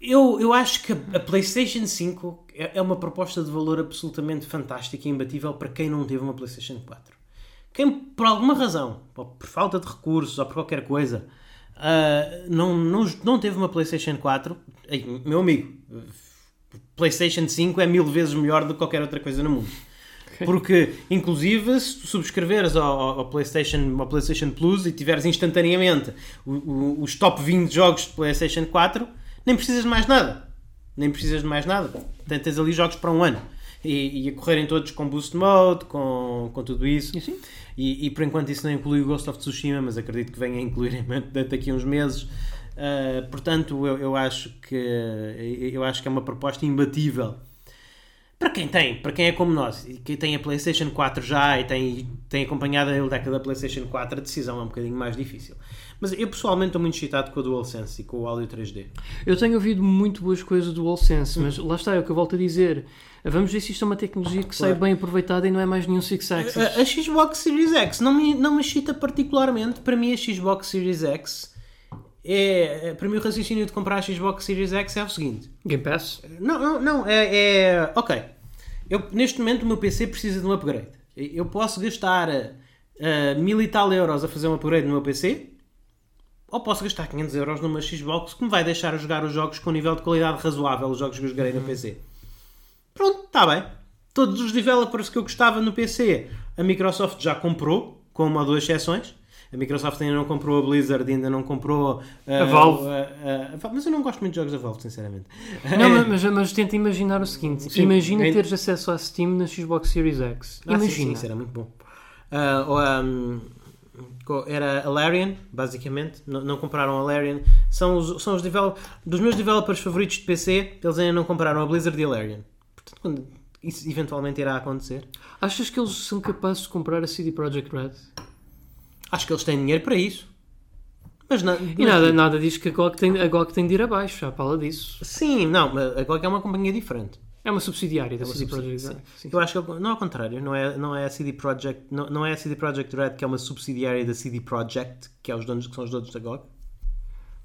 Eu, eu acho que a PlayStation 5 é é uma proposta de valor absolutamente fantástica e imbatível para quem não teve uma PlayStation 4. Quem, por alguma razão, por falta de recursos ou por qualquer coisa, ah, não, não, não teve uma PlayStation 4, ei, meu amigo, PlayStation 5 é mil vezes melhor do que qualquer outra coisa no mundo. Porque, inclusive, se tu subscreveres ao, ao- PlayStation, ao PlayStation Plus e tiveres instantaneamente o- o- os top 20 jogos de PlayStation 4, nem precisas de mais nada. Nem precisas de mais nada. Tens- Tens ali jogos para um ano. E, e a correrem todos com Boost Mode, com, com tudo isso. Sim. E, e por enquanto isso não inclui o Ghost of Tsushima, mas acredito que venha a incluir daqui a uns meses. Ah, portanto, eu, eu acho que eu acho que é uma proposta imbatível para quem tem, para quem é como nós, e tem a PlayStation 4 já e tem, tem acompanhado a década da PlayStation 4, a decisão é um bocadinho mais difícil. Mas eu pessoalmente estou muito excitado com a DualSense e com o áudio 3D. Eu tenho ouvido muito boas coisas do DualSense, mas lá está, é o que eu volto a dizer. Vamos ver se isto é uma tecnologia que sai Claro. bem aproveitada e não é mais nenhum Six Axis. A, a Xbox Series X não me, não me excita particularmente. Para mim, a Xbox Series X é. Para mim, o raciocínio de comprar a Xbox Series X é o seguinte: Game Pass? Não, não, não. É, é- Ok. Eu, neste momento o meu PC precisa de um upgrade. Eu posso gastar uh, mil e tal euros a fazer um upgrade no meu PC. Ou posso gastar 500 euros numa Xbox que me vai deixar jogar os jogos com um nível de qualidade razoável, os jogos que eu jogarei no PC. Pronto, está bem. Todos os developers que eu gostava no PC, a Microsoft já comprou, com uma ou duas exceções. A Microsoft ainda não comprou a Blizzard, ainda não comprou uh, A Valve. a- a- mas eu não gosto muito de jogos da Valve, sinceramente. Não, mas, mas, mas tenta imaginar o seguinte: Sim, imagina ainda- teres acesso à Steam na Xbox Series X. Ah, sim, sim, imagina. isso era muito bom. Ah, ou, co- era a Larian, basicamente. Não, não compraram a Larian. São os, são os develop- dos meus developers favoritos de PC. Eles ainda não compraram a Blizzard e a Larian. Portanto, quando isso eventualmente irá acontecer, Achas que eles são capazes de comprar a CD Projekt Red? acho que eles têm dinheiro para isso. Mas não. E nada, nada diz que a GOG, tem, a GOG tem de ir abaixo, já fala disso. Sim, não, mas agora é uma companhia diferente. É uma subsidiária da uma CD Projekt Red. sim. Eu acho que não ao contrário, não é, não é a CD Projekt, não, não é a CD Projekt Red que é uma subsidiária da CD Projekt, que é os donos que são os donos da GOG.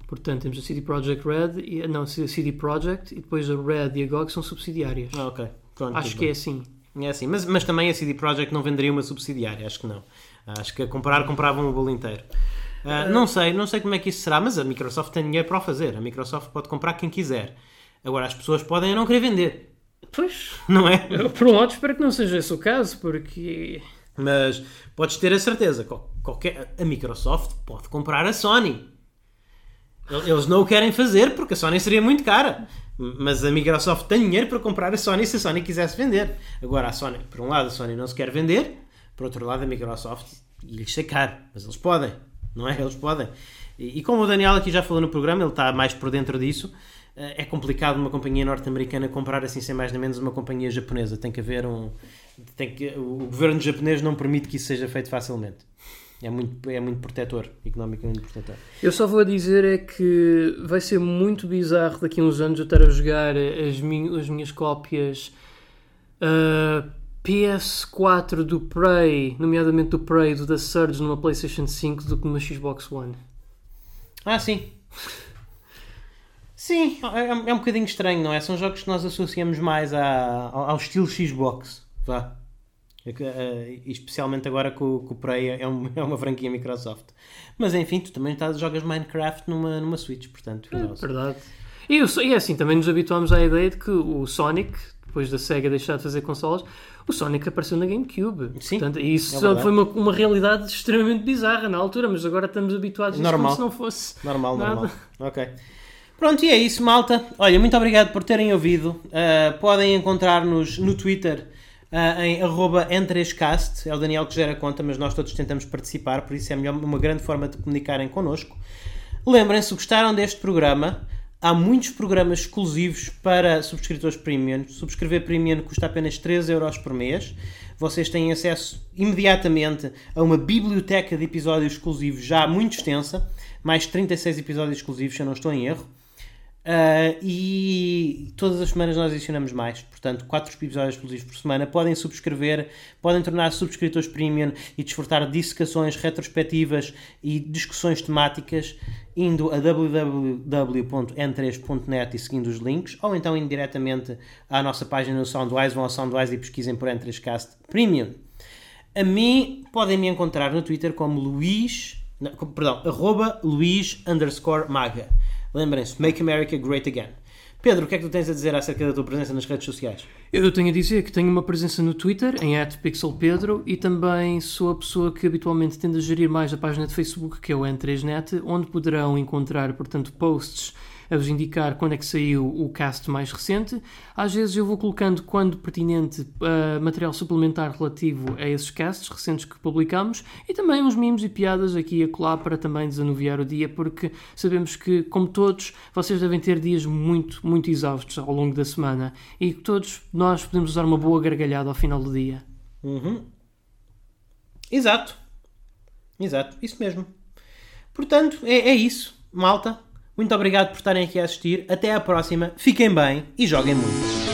Portanto, temos a CD Projekt Red, e, não, a CD Projekt, e depois a Red e a GOG são subsidiárias. Ah, ok. Pronto, Acho que bem. é assim. É assim, mas, mas também a CD Projekt não venderia uma subsidiária, acho que não. Acho que a comprar, compravam o bolo inteiro. Ah, não sei, não sei como é que isso será, mas a Microsoft tem dinheiro para o fazer. A Microsoft pode comprar quem quiser. Agora, as pessoas podem não querer vender, Pois, não é? por um lado, espero que não seja esse o caso, porque. Mas podes ter a certeza, qual- qualquer, a Microsoft pode comprar a Sony. Eles não o querem fazer porque a Sony seria muito cara. Mas a Microsoft tem dinheiro para comprar a Sony se a Sony quisesse vender. Agora, a Sony, por um lado, a Sony não se quer vender, por outro lado, a Microsoft lhes sei caro. Mas eles podem, não é? Eles podem. E, e como o Daniel aqui já falou no programa, ele está mais por dentro disso. Eh, É complicado uma companhia norte-americana comprar assim sem mais nem menos uma companhia japonesa. Tem que haver um. Tem que, o governo japonês não permite que isso seja feito facilmente. É muito, é muito protetor, economicamente protetor. Eu só vou dizer é que vai ser muito bizarro daqui a uns anos eu estar a jogar as, min- as minhas cópias ah, PS4 do Prey, nomeadamente do Prey do The Surge numa PlayStation 5 do que numa Xbox One. Ah, sim. Sim, é, é um bocadinho estranho, não é? São jogos que nós associamos mais à, ao, ao estilo Xbox, vá. É que, eh, especialmente agora com, com o Prey é, um- é uma franquia Microsoft. Mas enfim, tu também estás, jogas Minecraft numa, numa Switch, portanto, who knows? Verdade. E, eu- e é assim, também nos habituámos à ideia de que o Sonic, depois da SEGA deixar de fazer consoles, o Sonic apareceu na GameCube. Sim, Portanto, e isso é foi uma, uma realidade extremamente bizarra na altura, mas agora estamos habituados a isso Normal. como se não fosse. Normal, Nada. normal. Ok. Pronto, e é isso, malta. Olha, muito obrigado por terem ouvido. Uh, podem encontrar-nos no Twitter uh, em N3Cast. É o Daniel que gera a conta, mas nós todos tentamos participar, por isso é melhor, uma grande forma de comunicarem connosco. Lembrem-se, gostaram deste programa? Há muitos programas exclusivos para subscritores premium. Subscrever premium custa apenas 3 euros por mês. Vocês têm acesso imediatamente a uma biblioteca de episódios exclusivos já muito extensa. Mais 36 episódios exclusivos, se eu não estou em erro. Uh, e todas as semanas nós adicionamos mais, portanto, 4 episódios exclusivos por semana. Podem subscrever, podem tornar-se subscritores premium e desfrutar de dissecações retrospectivas e discussões temáticas indo a www.n3.net e seguindo os links, ou então indo diretamente à nossa página no Soundwise, vão ao Soundwise e pesquisem por N3Cast Premium. A mim, podem me encontrar no Twitter como Luís, não, perdão, arroba Luís underscore Maga. Lembrem-se, Make America Great Again. Pedro, o que é que tu tens a dizer acerca da tua presença nas redes sociais? Eu tenho a dizer que tenho uma presença no Twitter, em @pixelpedro, e também sou a pessoa que habitualmente tende a gerir mais a página de Facebook, que é o N3Net, onde poderão encontrar, portanto, posts a vos indicar quando é que saiu o cast mais recente. Às vezes eu vou colocando, quando pertinente, ah, material suplementar relativo a esses casts recentes que publicamos e também uns mimos e piadas aqui e acolá para também desanuviar o dia, porque sabemos que, como todos, vocês devem ter dias muito, muito exaustos ao longo da semana e que todos nós podemos usar uma boa gargalhada ao final do dia. Uhum. Exato. Exato, isso mesmo. Portanto, é, é isso, malta. Muito obrigado por estarem aqui a assistir. Até à próxima. Fiquem bem e joguem muito.